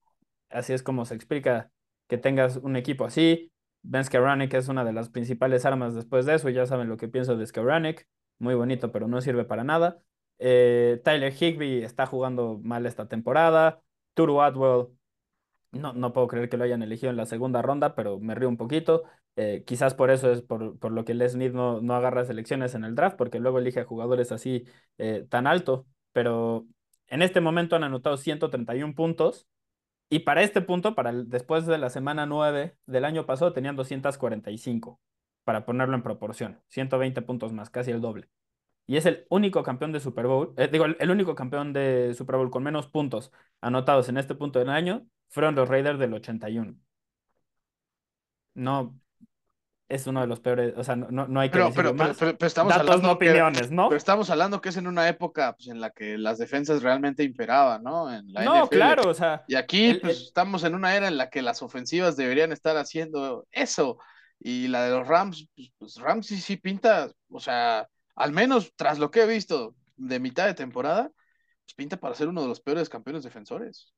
B: así es como se explica que tengas un equipo así. Ben Skowronek es una de las principales armas después de eso. Ya saben lo que pienso de Skowronek. Muy bonito, pero no sirve para nada. Eh, Tyler Higby está jugando mal esta temporada. Turu Atwell, no, no puedo creer que lo hayan elegido en la segunda ronda, pero me río un poquito. Eh, quizás por eso es por, por lo que Les Smith no, no, agarra selecciones en el draft, porque luego elige a jugadores así eh, tan alto. Pero en este momento han anotado 131 puntos. Y para este punto, para después de la semana 9 del año pasado, tenían 245, para ponerlo en proporción. 120 puntos más, casi el doble y es el único campeón de Super Bowl, eh, digo, el, único campeón de Super Bowl con menos puntos anotados en este punto del año fueron los Raiders del 81. No, es uno de los peores, o sea, no, no hay que
A: pero, pero, más. Pero, estamos
B: Datos,
A: hablando
B: no opiniones, ¿no?
A: Pero estamos hablando que es en una época pues, en la que las defensas realmente imperaban, ¿no? En la
B: no, claro, o sea.
A: Y aquí pues, estamos en una era en la que las ofensivas deberían estar haciendo eso. Y la de los Rams, pues, pues Rams sí, sí pinta, o sea, al menos tras lo que he visto de mitad de temporada, pues pinta para ser uno de los peores campeones defensores.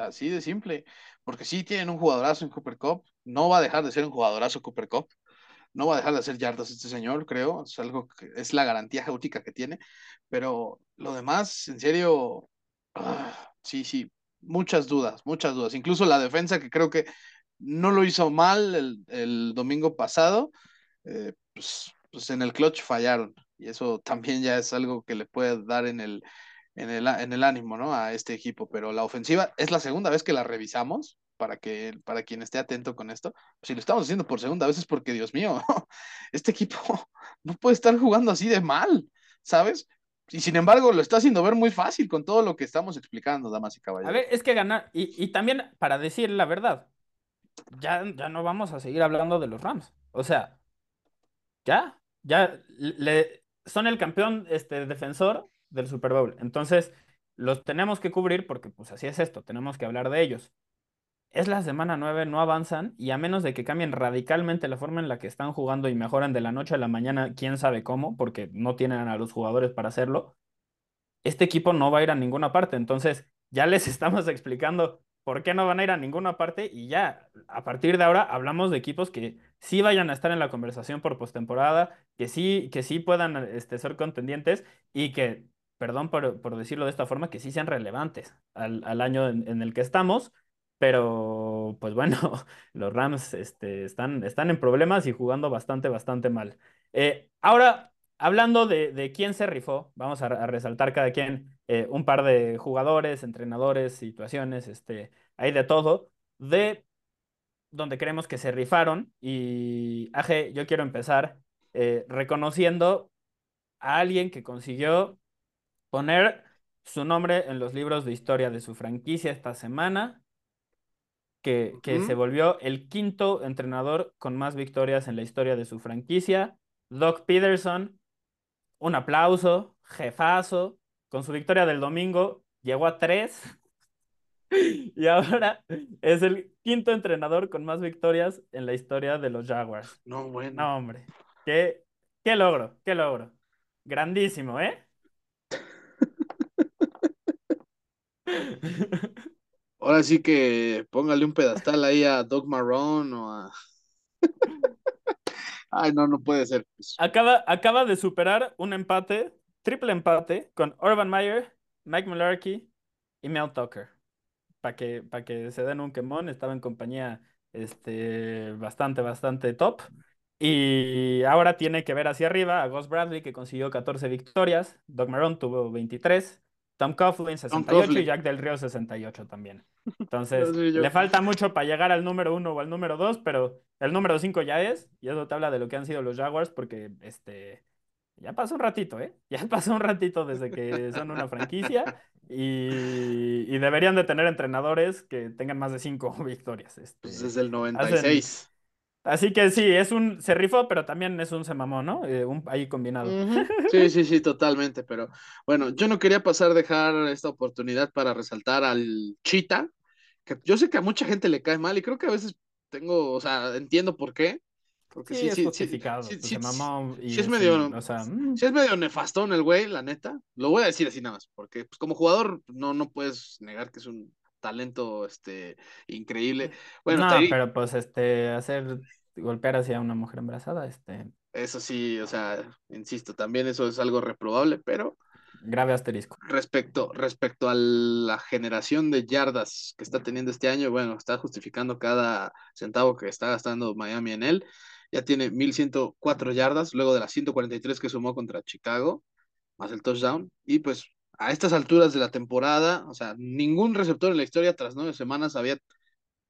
A: Así de simple. Porque sí tienen un jugadorazo en Cooper Cup. No va a dejar de ser un jugadorazo Cooper Cup. No va a dejar de hacer yardas este señor, creo. Es algo es la garantía genética que tiene. Pero lo demás, en serio, ah, sí, sí, muchas dudas, muchas dudas. Incluso la defensa que creo que no lo hizo mal el, domingo pasado, eh, pues pues en el clutch fallaron. Y eso también ya es algo que le puede dar en el, en el, en el ánimo, ¿no? A este equipo. Pero la ofensiva es la segunda vez que la revisamos, para, que, para quien esté atento con esto. si lo estamos haciendo por segunda vez es porque, Dios mío, [LAUGHS] este equipo [LAUGHS] no puede estar jugando así de mal, ¿sabes? Y sin embargo, lo está haciendo ver muy fácil con todo lo que estamos explicando, damas y caballeros.
B: A ver, es que ganar, y, y también para decir la verdad, ya, ya no vamos a seguir hablando de los Rams. O sea, ya, ya le, son el campeón este, defensor del Super Bowl. Entonces, los tenemos que cubrir porque pues así es esto, tenemos que hablar de ellos. Es la semana 9, no avanzan y a menos de que cambien radicalmente la forma en la que están jugando y mejoran de la noche a la mañana, quién sabe cómo, porque no tienen a los jugadores para hacerlo, este equipo no va a ir a ninguna parte. Entonces, ya les [LAUGHS] estamos explicando por qué no van a ir a ninguna parte y ya, a partir de ahora hablamos de equipos que sí vayan a estar en la conversación por postemporada, que sí, que sí puedan este, ser contendientes y que, perdón por, por, decirlo de esta forma, que sí sean relevantes al, al año en, el que estamos. Pero, pues bueno, [LAUGHS] los Rams este, están, están en problemas y jugando bastante, bastante mal. Eh, ahora, hablando de, de, quién se rifó, vamos a, resaltar cada quien eh, un par de jugadores, entrenadores, situaciones, este, hay de todo, de donde creemos que se rifaron. Y, Aje, yo quiero empezar eh, reconociendo a alguien que consiguió poner su nombre en los libros de historia de su franquicia esta semana, que, que se volvió el quinto entrenador con más victorias en la historia de su franquicia. Doc Peterson, un aplauso, jefazo, con su victoria del domingo, llegó a tres [LAUGHS] y ahora es el quinto entrenador con más victorias en la historia de los Jaguars.
A: No, bueno.
B: No, hombre. Qué, qué logro, qué logro. Grandísimo, ¿eh?
A: Ahora sí que póngale un pedestal ahí a Doug Marrone o a. [LAUGHS] Ay, no, no puede ser.
B: Acaba, acaba de superar un empate, triple empate, con Urban Meyer, Mike Mularkey y Mel Tucker para que, que se den un quemón, estaba en compañía este, bastante, bastante top. Y ahora tiene que ver hacia arriba a Gus Bradley, que consiguió 14 victorias, Doug Marrone tuvo 23, Tom Coughlin 68 y Jack Del Río 68 también. [LAUGHS] Entonces, le falta mucho para llegar al número uno o al número dos, pero el número cinco ya es, y eso te habla de lo que han sido los Jaguars, porque este, ya pasó un ratito, ¿eh? [LAUGHS] Ya pasó un ratito desde que son una franquicia y, deberían de tener entrenadores que tengan más de cinco [LAUGHS] victorias. Este,
A: pues desde el 96.
B: Así que sí, es un, se rifó, pero también es un se mamó, ¿no? Eh, un, ahí combinado. [LAUGHS]
A: Sí, sí, sí, totalmente. Pero bueno, yo no quería pasar dejar esta oportunidad para resaltar al Chita, que yo sé que a mucha gente le cae mal y creo que a veces tengo, o sea, entiendo por qué.
B: Porque sí, sí, es justificado. Sí, sí, mamó
A: y es medio, o sea, mm. es medio nefastón el güey, la neta. Lo voy a decir así nada más, porque pues, como jugador no, no puedes negar que es un talento este, increíble. Bueno,
B: no, pero pues este, hacer golpear hacia una mujer embarazada, este.
A: Eso sí, o sea, insisto, también eso es algo reprobable, pero.
B: Grave asterisco.
A: Respecto, respecto a la generación de yardas que está teniendo este año, bueno, está justificando cada centavo que está gastando Miami en él. Ya tiene 1104 yardas, luego de las 143 que sumó contra Chicago, más el touchdown. Y pues a estas alturas de la temporada, o sea, ningún receptor en la historia tras nueve semanas había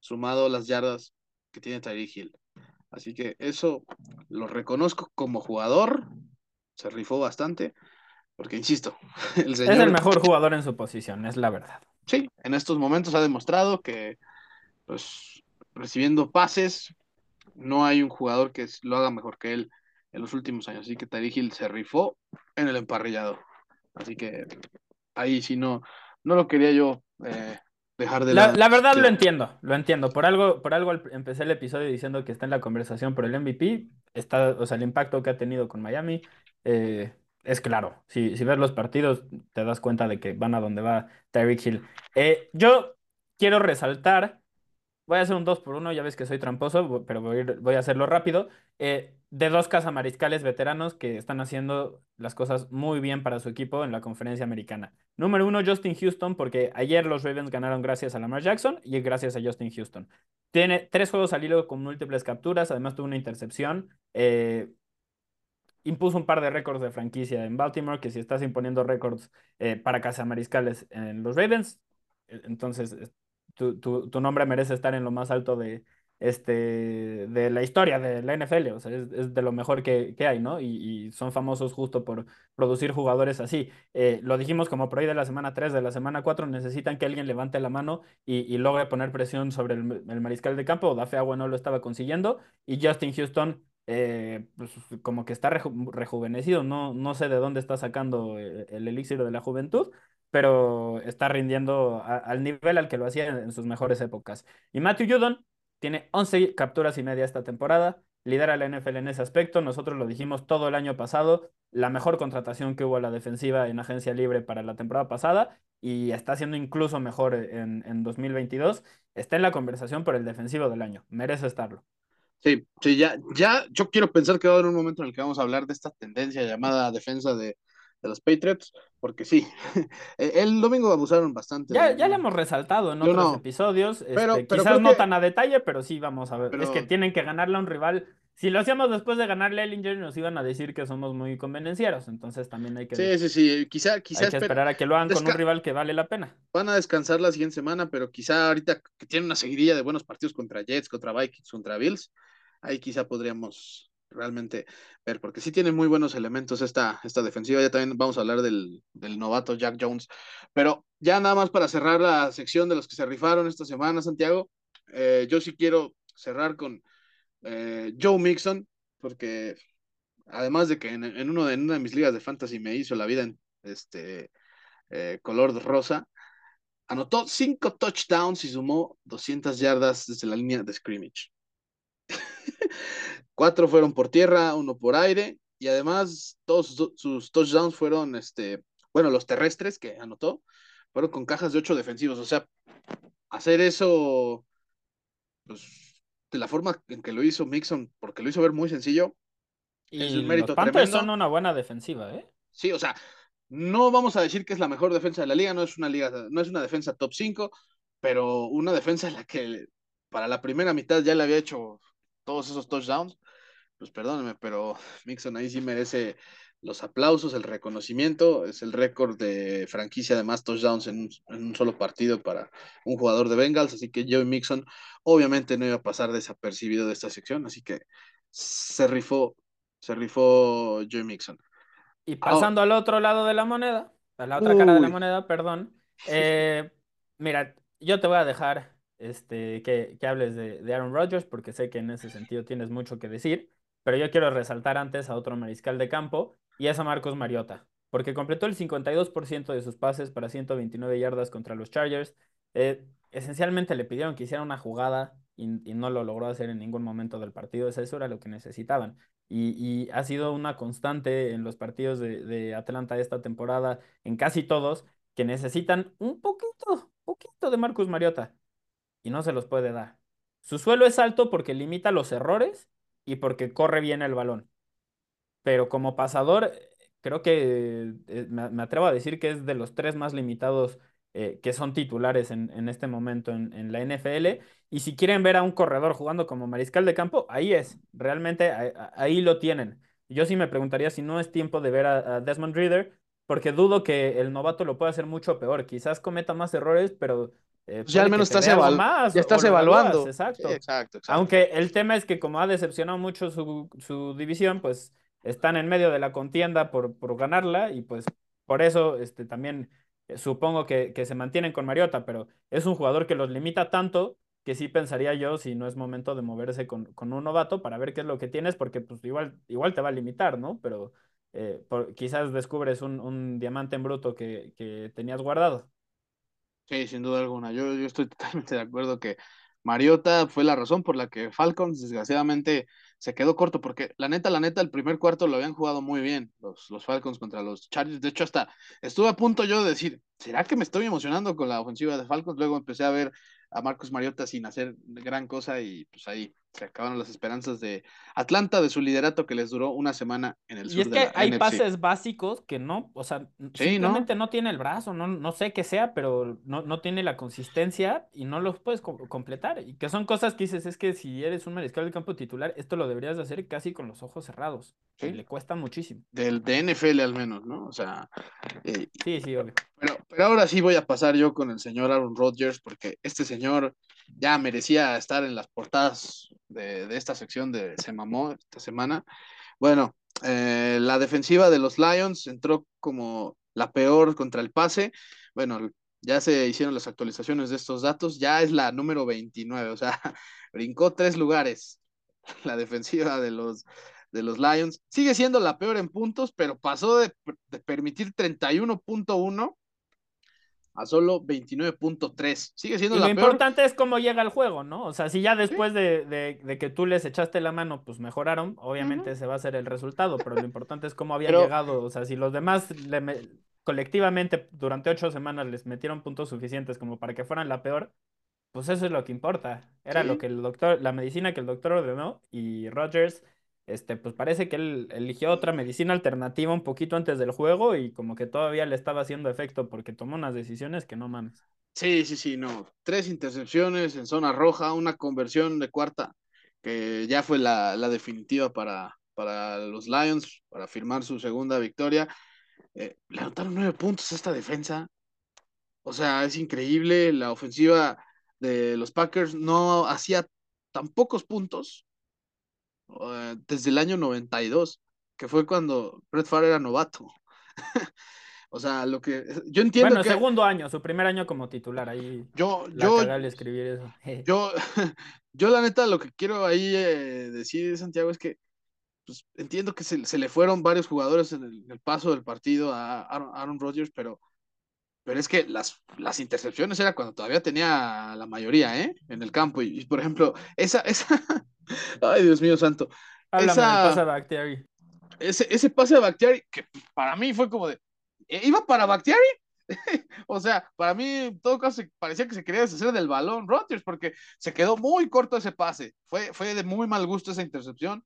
A: sumado las yardas que tiene Tyreek Hill. Así que eso lo reconozco como jugador, se rifó bastante, porque insisto, [LAUGHS]
B: el señor... Es el mejor jugador en su posición, es la verdad.
A: Sí, en estos momentos ha demostrado que, pues, recibiendo pases, no hay un jugador que lo haga mejor que él en los últimos años. Así que Tyreek Hill se rifó en el emparrillado. Así que ahí sí no, no lo quería yo eh, dejar de
B: la, la verdad lo entiendo, lo entiendo. Por algo, por algo empecé el episodio diciendo que está en la conversación por el MVP. Está, o sea, el impacto que ha tenido con Miami eh, es claro. Si, si ves los partidos, te das cuenta de que van a donde va Tyreek Hill. Eh, yo quiero resaltar Voy a hacer un 2 por 1 ya ves que soy tramposo, pero voy a, hacerlo rápido. Eh, de dos cazamariscales veteranos que están haciendo las cosas muy bien para su equipo en la conferencia americana. Número uno, Justin Houston, porque ayer los Ravens ganaron gracias a Lamar Jackson y gracias a Justin Houston. Tiene tres juegos al hilo con múltiples capturas, además tuvo una intercepción. Eh, impuso un par de récords de franquicia en Baltimore, que si estás imponiendo récords eh, para cazamariscales en los Ravens, entonces tu, tu, nombre merece estar en lo más alto de, este, de la historia de la NFL, o sea, es, de lo mejor que, que hay, ¿no? Y, y, son famosos justo por producir jugadores así. Eh, lo dijimos como por ahí de la semana 3, de la semana 4, necesitan que alguien levante la mano y, y logre poner presión sobre el, el, mariscal de campo. Dafe Agua no lo estaba consiguiendo y Justin Houston eh, pues, como que está rejuvenecido, no, no sé de dónde está sacando el, el elixir de la juventud, pero está rindiendo al nivel al que lo hacía en, sus mejores épocas. Y Matthew Judon tiene 11 capturas y media esta temporada, lidera la NFL en ese aspecto, nosotros lo dijimos todo el año pasado, la mejor contratación que hubo a la defensiva en agencia libre para la temporada pasada y está siendo incluso mejor en, en 2022, está en la conversación por el defensivo del año, merece estarlo.
A: Sí, sí, ya, ya yo quiero pensar que va a haber un momento en el que vamos a hablar de esta tendencia llamada defensa de, de los Patriots, porque sí, [LAUGHS] e, el domingo abusaron bastante.
B: Ya, ya lo hemos resaltado en otros episodios, pero, este, quizás no tan a detalle, pero sí vamos a ver. Es que tienen que ganarle a un rival. Si lo hacíamos después de ganarle a Ellinger, nos iban a decir que somos muy convenencieros, entonces también hay que...
A: Sí, sí, sí, quizá, quizá
B: esperar a que lo hagan con un rival que vale la pena.
A: Van a descansar la siguiente semana, pero quizá ahorita que tienen una seguidilla de buenos partidos contra Jets, contra Vikings, contra Bills, ahí quizá podríamos realmente ver, porque sí tiene muy buenos elementos esta, esta defensiva. Ya también vamos a hablar del, novato Jack Jones. Pero ya nada más para cerrar la sección de los que se rifaron esta semana, Santiago, eh, yo sí quiero cerrar con eh, Joe Mixon, porque además de que en, uno de, una de mis ligas de fantasy me hizo la vida en este eh, color rosa, anotó cinco touchdowns y sumó 200 yardas desde la línea de scrimmage. [LAUGHS] Cuatro fueron por tierra, uno por aire, y además todos sus, touchdowns fueron, este, bueno, los terrestres que anotó, fueron con cajas de ocho defensivos. O sea, hacer eso, pues, de la forma en que lo hizo Mixon, porque lo hizo ver muy sencillo,
B: y es un mérito los tremendo. son una buena defensiva, ¿eh?
A: Sí, o sea, no vamos a decir que es la mejor defensa de la liga, no es una liga, no es una defensa top 5, pero una defensa en la que para la primera mitad ya le había hecho todos esos touchdowns, pues perdónenme, pero [LAUGHS] Mixon ahí sí merece los aplausos, el reconocimiento, es el récord de franquicia de más touchdowns en un, solo partido para un jugador de Bengals, así que Joey Mixon obviamente no iba a pasar desapercibido de esta sección, así que se rifó, se rifó Joey Mixon.
B: Y pasando al otro lado de la moneda, a la otra cara de la moneda, perdón. [LAUGHS] Eh, mira, yo te voy a dejar este, que, hables de, Aaron Rodgers porque sé que en ese sentido tienes mucho que decir, pero yo quiero resaltar antes a otro mariscal de campo y es a Marcos Mariota, porque completó el 52% de sus pases para 129 yardas contra los Chargers. Eh, esencialmente le pidieron que hiciera una jugada y, no lo logró hacer en ningún momento del partido. Eso era lo que necesitaban. Y, ha sido una constante en los partidos de, de, Atlanta esta temporada, en casi todos, que necesitan un poquito, poquito de Marcus Mariota. Y no se los puede dar. Su suelo es alto porque limita los errores y porque corre bien el balón. Pero como pasador, creo que eh, me, atrevo a decir que es de los tres más limitados eh, que son titulares en, este momento en, la NFL. Y si quieren ver a un corredor jugando como mariscal de campo, ahí es, realmente ahí, lo tienen. Yo sí me preguntaría si no es tiempo de ver a, Desmond Reader, porque dudo que el novato lo pueda hacer mucho peor. Quizás cometa más errores, pero
A: eh, pues ya al menos estás, ya estás evaluando.
B: exacto. exacto. Aunque el tema es que como ha decepcionado mucho su, su, división, pues están en medio de la contienda por, por ganarla y pues por eso este, también eh, supongo que, que, se mantienen con Mariota, pero es un jugador que los limita tanto que sí pensaría yo si no es momento de moverse con, con un novato para ver qué es lo que tienes, porque pues igual, igual te va a limitar, ¿no? Pero eh, quizás descubres un, un, diamante en bruto que, que tenías guardado.
A: Sí, sin duda alguna. Yo, yo estoy [LAUGHS] totalmente de acuerdo que Mariota fue la razón por la que Falcons desgraciadamente se quedó corto, porque la neta, la neta, el primer cuarto lo habían jugado muy bien los, los Falcons contra los Chargers. De hecho, hasta estuve a punto yo de decir, ¿será que me estoy emocionando con la ofensiva de Falcons? Luego empecé a ver a Marcos Mariota sin hacer gran cosa y pues ahí se acabaron las esperanzas de Atlanta de su liderato que les duró una semana en el sur.
B: Y es que hay pases básicos que no, o sea, simplemente ¿no? tiene el brazo, no, no sé qué sea, pero no, no tiene la consistencia y no los puedes completar. Y que son cosas que dices, es que si eres un mariscal del campo titular, esto lo deberías de hacer casi con los ojos cerrados. Y le cuesta muchísimo.
A: Del de NFL al menos, ¿no? O sea.
B: Eh, sí, sí, obvio.
A: Pero, pero ahora sí voy a pasar yo con el señor Aaron Rodgers, porque este señor ya merecía estar en las portadas de, esta sección de Se Mamó esta semana. Bueno, eh, la defensiva de los Lions entró como la peor contra el pase. Bueno, ya se hicieron las actualizaciones de estos datos, ya es la número 29, o sea, [LAUGHS] brincó tres lugares [LAUGHS] la defensiva de los, de los Lions. Sigue siendo la peor en puntos, pero pasó de, de permitir 31.1 a solo 29.3. Sigue siendo
B: y
A: la
B: lo importante es cómo llega el juego, ¿no? O sea, si ya después de, que tú les echaste la mano, pues mejoraron, obviamente se va a hacer el resultado, pero lo importante es cómo había llegado. O sea, si los demás colectivamente durante ocho semanas les metieron puntos suficientes como para que fueran la peor, pues eso es lo que importa. Era lo que el doctor, la medicina que el doctor ordenó y Rogers este, pues parece que él eligió otra medicina alternativa un poquito antes del juego y como que todavía le estaba haciendo efecto porque tomó unas decisiones que no mames.
A: Sí, sí, sí, no. Tres intercepciones en zona roja, una conversión de cuarta, que ya fue la, definitiva para, para los Lions, para firmar su segunda victoria. Eh, le anotaron nueve puntos a esta defensa. O sea, es increíble. La ofensiva de los Packers no hacía tan pocos puntos eh, desde el año 92, que fue cuando Brett Favre era novato. [LAUGHS] o sea, lo que yo entiendo
B: bueno, segundo año, su primer año como titular ahí.
A: Yo yo
B: escribir eso. [LAUGHS]
A: yo [LAUGHS] yo la neta lo que quiero ahí eh, decir Santiago es que pues, entiendo que se, le fueron varios jugadores en el, paso del partido a Aaron, Rodgers, pero pero es que las, las intercepciones era cuando todavía tenía la mayoría, ¿eh? En el campo. Y, por ejemplo, esa, esa, [LAUGHS] Ay, Dios mío santo.
B: Háblame pase a Bactiari.
A: Ese, ese pase a Bactiari, que para mí fue como de. ¿e, ¿Iba para Bactiari? [LAUGHS] o sea, para mí, en todo caso, parecía que se quería deshacer del balón Rodgers, porque se quedó muy corto ese pase. Fue, fue de muy mal gusto esa intercepción.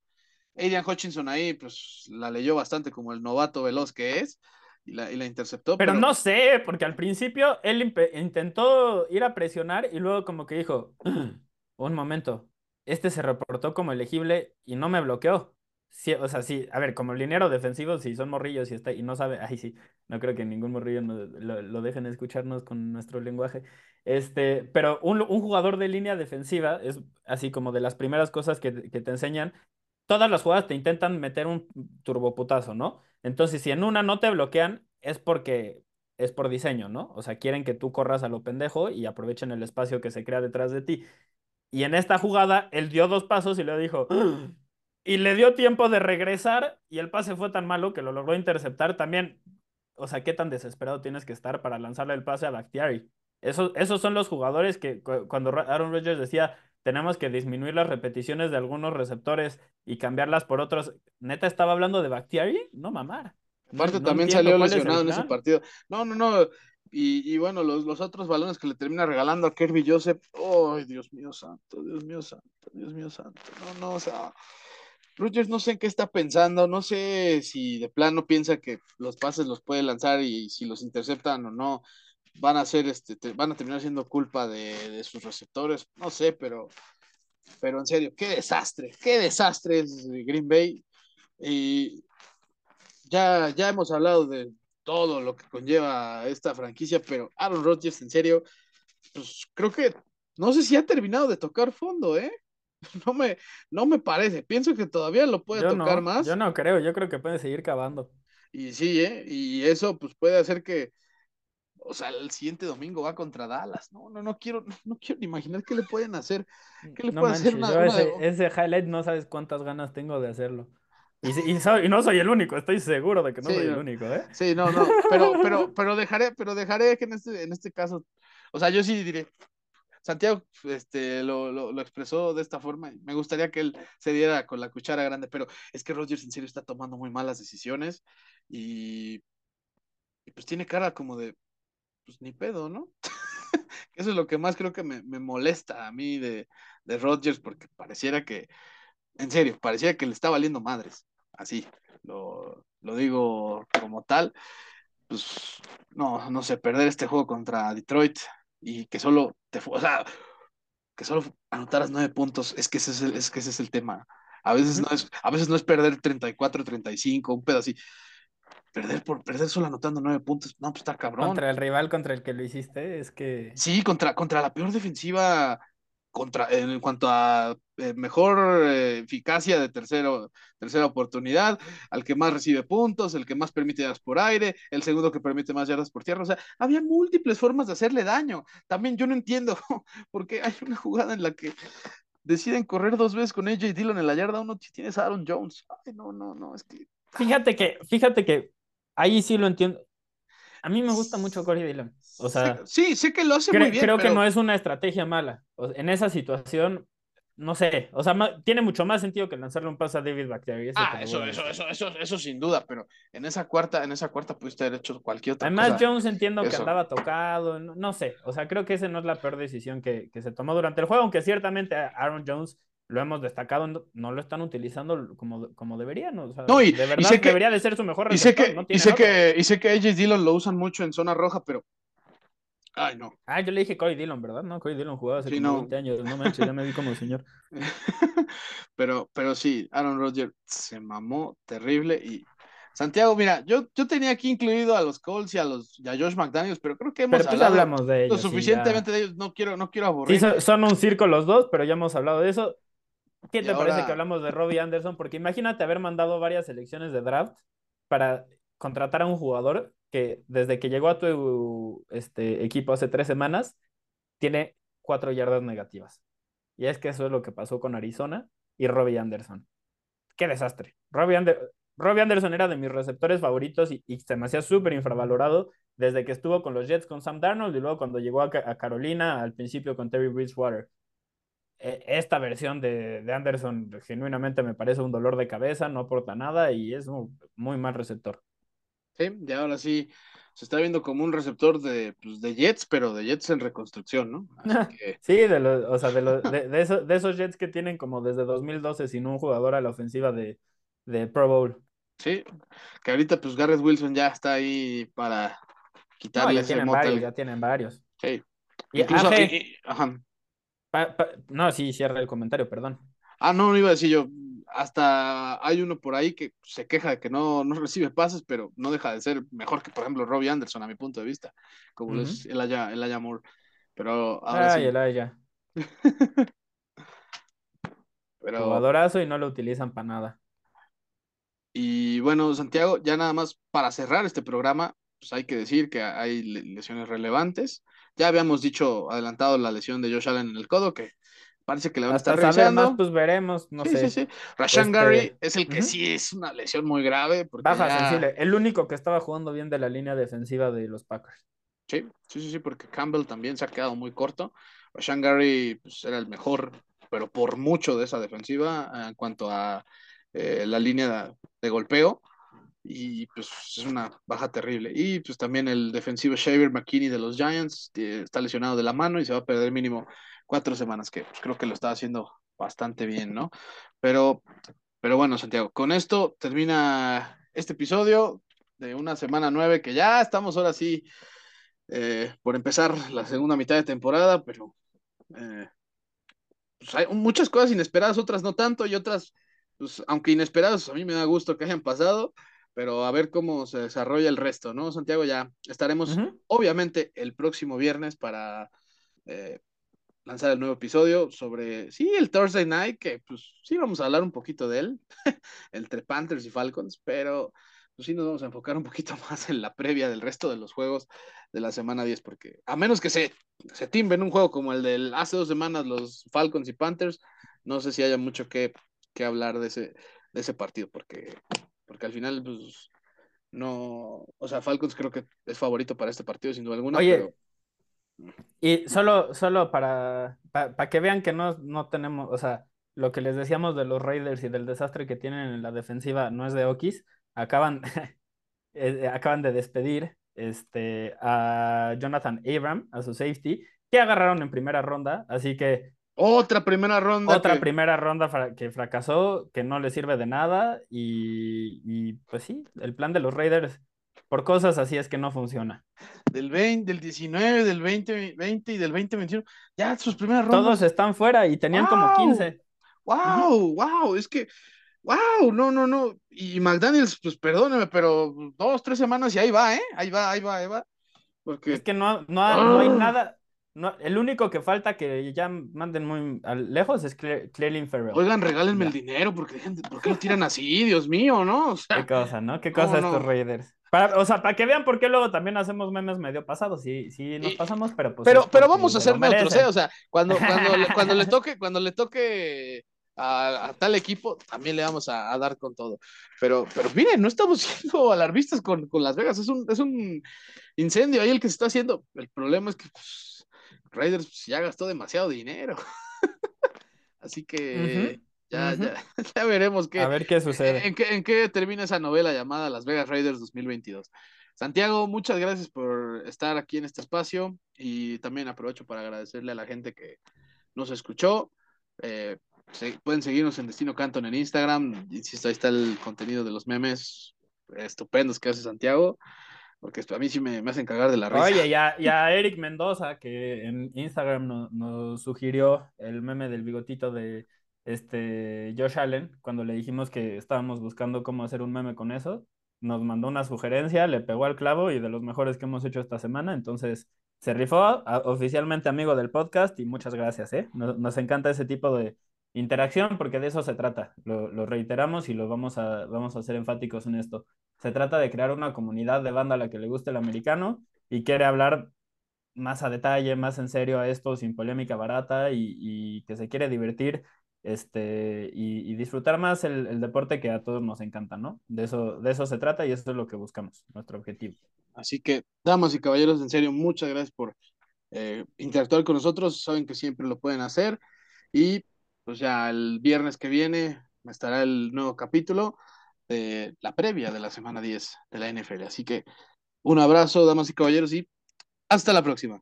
A: Adrian Hutchinson ahí, pues la leyó bastante como el novato veloz que es. Y la, y la, interceptó.
B: Pero, no sé, porque al principio él intentó ir a presionar y luego como que dijo, un momento, este se reportó como elegible y no me bloqueó. Sí, o sea, sí, a ver, como liniero defensivo, si son morrillos y, está, y no sabe, ay, sí, no creo que ningún morrillo lo, dejen escucharnos con nuestro lenguaje. Este, pero un, jugador de línea defensiva es así como de las primeras cosas que, te enseñan, todas las jugadas te intentan meter un turboputazo, ¿no? Entonces, si en una no te bloquean, es porque es por diseño, ¿no? O sea, quieren que tú corras a lo pendejo y aprovechen el espacio que se crea detrás de ti. Y en esta jugada, él dio dos pasos y le dijo, y le dio tiempo de regresar y el pase fue tan malo que lo logró interceptar también. O sea, ¿qué tan desesperado tienes que estar para lanzarle el pase a Bakhtiari? Esos, esos son los jugadores que cuando Aaron Rodgers decía, tenemos que disminuir las repeticiones de algunos receptores y cambiarlas por otros. ¿Neta estaba hablando de Bakhtiari? No mamar.
A: Aparte también salió lesionado en ese partido. No, no, no. Y, bueno, los, los, otros balones que le termina regalando a Kirby Joseph. ¡Ay, Dios mío santo! Dios mío santo, Dios mío santo. No, no, o sea, Rogers no sé en qué está pensando, no sé si de plano piensa que los pases los puede lanzar y si los interceptan o no, van a ser este, van a terminar siendo culpa de, sus receptores, no sé, pero, pero en serio, qué desastre, qué desastre es Green Bay. Y ya, ya hemos hablado de todo lo que conlleva esta franquicia, pero Aaron Rodgers, en serio, pues creo que no sé si ha terminado de tocar fondo, ¿eh? [LAUGHS] No me, no me parece. Pienso que todavía lo puede tocar más.
B: Yo no creo, yo creo que puede seguir cavando.
A: Y sí, ¿eh? Y eso pues puede hacer que, o sea, el siguiente domingo va contra Dallas. No, no, no quiero, [LAUGHS] no quiero ni imaginar qué le pueden hacer. ¿Qué le puede hacer
B: ese, highlight no sabes cuántas ganas tengo de hacerlo. Y, y, no soy el único, estoy seguro de que no soy el único, ¿eh?
A: Sí, no, no, pero, [LAUGHS] pero, pero dejaré, pero dejaré que en este, en este caso, o sea, yo sí diré, Santiago este, lo, lo, expresó de esta forma. Me gustaría que él se diera con la cuchara grande, pero es que Rodgers en serio está tomando muy malas decisiones y, pues tiene cara como de, pues ni pedo, ¿no? [LAUGHS] Eso es lo que más creo que me, molesta a mí de, de Rodgers, porque pareciera que, en serio, pareciera que le está valiendo madres. Así, lo, lo digo como tal. Pues no, no sé, perder este juego contra Detroit y que solo te o sea, que solo anotaras nueve puntos, es que ese es el, es que ese es el tema. A veces no es, a veces no es perder 34, 35, un pedo así. Perder por perder solo anotando nueve puntos, no, pues está cabrón.
B: Contra el rival contra el que lo hiciste, es que.
A: Sí, contra, contra la peor defensiva contra, en cuanto a eh, mejor eh, eficacia de tercero, tercera oportunidad, al que más recibe puntos, el que más permite yardas por aire, el segundo que permite más yardas por tierra. O sea, había múltiples formas de hacerle daño. También yo no entiendo [LAUGHS] por qué hay una jugada en la que deciden correr dos veces con AJ Dillon en la yarda uno, si tienes a Aaron Jones. Ay, no, no, no, es que.
B: Fíjate que, fíjate que ahí sí lo entiendo. A mí me gusta mucho Corey Dillon. O sea,
A: sí, sé que lo hace muy bien.
B: Creo que no es una estrategia mala. en esa situación, no sé, o sea, tiene mucho más sentido que lanzarle un pase a David Bakhtiari.
A: Ah, eso, eso, eso, eso, eso, sin duda, pero en esa cuarta, en esa cuarta pudiste haber hecho cualquier otra
B: Además, Jones entiendo que andaba tocado, no, sé, o sea, creo que esa no es la peor decisión que, que se tomó durante el juego, aunque ciertamente Aaron Jones lo hemos destacado, no, lo están utilizando como, como deberían. no, y, de verdad debería de ser su mejor
A: y sé que, y sé que, AJ Dillon lo usan mucho en zona roja, pero. Ay, no.
B: Ah, yo le dije Corey Dillon, ¿verdad? No, Corey Dillon jugaba hace 20 años. No manches, ya me vi como señor. [LAUGHS]
A: pero, pero sí, Aaron Rodgers se mamó terrible y. Santiago, mira, yo, yo tenía aquí incluido a los Colts y a los a Josh McDaniels, pero creo que hemos
B: pero pues hablado hablamos de ellos,
A: lo suficientemente de ellos. No quiero, no quiero aburrir.
B: Sí, son, un circo los dos, pero ya hemos hablado de eso. ¿Qué te parece que hablamos de Robbie Anderson? Porque imagínate haber mandado varias selecciones de draft para contratar a un jugador que desde que llegó a tu este, equipo hace tres semanas tiene cuatro yardas negativas. Y es que eso es lo que pasó con Arizona y Robbie Anderson. ¡Qué desastre! Robbie, Anderson era de mis receptores favoritos y, se me hacía súper infravalorado desde que estuvo con los Jets con Sam Darnold y luego cuando llegó a, a Carolina al principio con Terry Bridgewater. E, esta versión de, Anderson genuinamente me parece un dolor de cabeza, no aporta nada y es muy, mal receptor.
A: Sí, y ahora sí se está viendo como un receptor de, pues, de Jets, pero de Jets en reconstrucción, ¿no? [LAUGHS]
B: sí, de, los, o sea, de, esos, de, esos, Jets que tienen como desde 2012 sin un jugador a la ofensiva de, Pro Bowl.
A: Sí, que ahorita pues Garrett Wilson ya está ahí para quitarle
B: ya tienen varios, ya tienen varios.
A: Sí.
B: Incluso, ajá. No, sí, cierra el comentario, perdón.
A: Ah, no, no iba a decir yo. Hasta hay uno por ahí que se queja de que no, no recibe pases, pero no deja de ser mejor que, por ejemplo, Robbie Anderson, a mi punto de vista, como es el Aya, el Pero ahora
B: Ay, el Aya. [LAUGHS] Pero... Jugadorazo y no lo utilizan para nada.
A: Y bueno, Santiago, ya nada más para cerrar este programa, pues hay que decir que hay lesiones relevantes. Ya habíamos dicho, adelantado la lesión de Josh Allen en el codo, que parece que le van a estar revisando. más,
B: pues veremos, no sé. Sí, sí.
A: Rashan este, Gary es el que sí es una lesión muy grave.
B: Baja sensible, el único que estaba jugando bien de la línea defensiva de los Packers.
A: Sí, sí, sí, sí, porque Campbell también se ha quedado muy corto. Rashan Gary pues, era el mejor, pero por mucho de esa defensiva en cuanto a eh, la línea de golpeo y pues es una baja terrible. Y pues también el defensivo Shaver McKinney de los Giants está lesionado de la mano y se va a perder mínimo cuatro semanas, que creo que lo está haciendo bastante bien, ¿no? Pero, pero bueno, Santiago, con esto termina este episodio de una semana nueve que ya estamos ahora sí eh, por empezar la segunda mitad de temporada, pero eh, pues hay muchas cosas inesperadas, otras no tanto y otras, pues aunque inesperadas, a mí me da gusto que hayan pasado pero a ver cómo se desarrolla el resto, ¿no? Santiago, ya estaremos obviamente el próximo viernes para eh, lanzar el nuevo episodio sobre, sí, el Thursday Night, que pues sí vamos a hablar un poquito de él, [LAUGHS] entre Panthers y Falcons, pero pues sí nos vamos a enfocar un poquito [LAUGHS] más en la previa del resto de los juegos de la semana 10, porque a menos que se, se timben un juego como el del hace dos semanas los Falcons y Panthers, no sé si haya mucho que, que hablar de ese, de ese partido, porque porque al final, pues, no, o sea, Falcons creo que es favorito para este partido, sin duda alguna.
B: Oye, y solo, solo para, para, que vean que no, no tenemos, o sea, lo que les decíamos de los Raiders y del desastre que tienen en la defensiva no es de Okis, acaban, [LAUGHS] eh, acaban de despedir este, a Jonathan Abram, a su safety, que agarraron en primera ronda, así que
A: otra primera ronda.
B: Otra primera ronda que fracasó, que no le sirve de nada. Y, pues sí, el plan de los Raiders, por cosas así es que no funciona.
A: Del 20, del 19, del 20, 20 y del 2021, ya sus primeras rondas.
B: Todos están fuera y tenían como 15.
A: ¡Wow! ¡Wow! Es que, ¡wow! No, no, no. Y McDaniels, pues perdóneme, pero dos, tres semanas y ahí va, ¿eh? Ahí va, ahí va, ahí va. Porque...
B: Es que no, no, no hay ¡Ah! nada no, el único que falta que ya manden muy lejos es Clelin Ferrell.
A: Oigan, regálenme el dinero, porque ¿por qué lo tiran así? Dios mío, ¿no?
B: qué cosa, ¿no? Qué cosa estos Raiders. o sea, para que vean por qué luego también hacemos memes medio pasados, sí, sí nos pasamos, pero pues.
A: Pero, pero vamos a ser neutros, ¿eh? O sea, cuando, cuando, cuando le [LAUGHS] toque, cuando le toque a, tal equipo, también le vamos a, dar con todo. Pero, pero miren, no estamos [LAUGHS] siendo alarmistas con, con Las Vegas, es un, es un incendio ahí el que se está haciendo. El problema es que pues, Raiders pues, ya gastó demasiado dinero. [LAUGHS] Así que ya, [LAUGHS] ya, veremos qué.
B: A ver qué sucede.
A: En, qué, en qué termina esa novela llamada Las Vegas Raiders 2022. Santiago, muchas gracias por estar aquí en este espacio y también aprovecho para agradecerle a la gente que nos escuchó. Eh, pueden seguirnos en Destino Canton en Instagram. Insisto, ahí está el contenido de los memes estupendos que hace Santiago porque a mí sí me, me hacen cagar de la risa.
B: Oye, ya, ya Eric Mendoza, que en Instagram nos sugirió el meme del bigotito de este Josh Allen, cuando le dijimos que estábamos buscando cómo hacer un meme con eso, nos mandó una sugerencia, le pegó al clavo y de los mejores que hemos hecho esta semana, entonces se rifó, oficialmente amigo del podcast y muchas gracias, ¿eh? nos encanta ese tipo de, Interacción, porque de eso se trata. Lo, reiteramos y lo vamos a, vamos a ser enfáticos en esto. Se trata de crear una comunidad de banda a la que le guste el americano y quiere hablar más a detalle, más en serio a esto, sin polémica barata y, que se quiere divertir este, y, disfrutar más el, deporte que a todos nos encanta, ¿no? De eso, de eso se trata y eso es lo que buscamos, nuestro objetivo.
A: Así que, damas y caballeros, en serio, muchas gracias por eh, interactuar con nosotros. Saben que siempre lo pueden hacer. Y pues ya el viernes que viene estará el nuevo capítulo de la previa de la semana 10 de la NFL. Así que un abrazo, damas y caballeros, y hasta la próxima.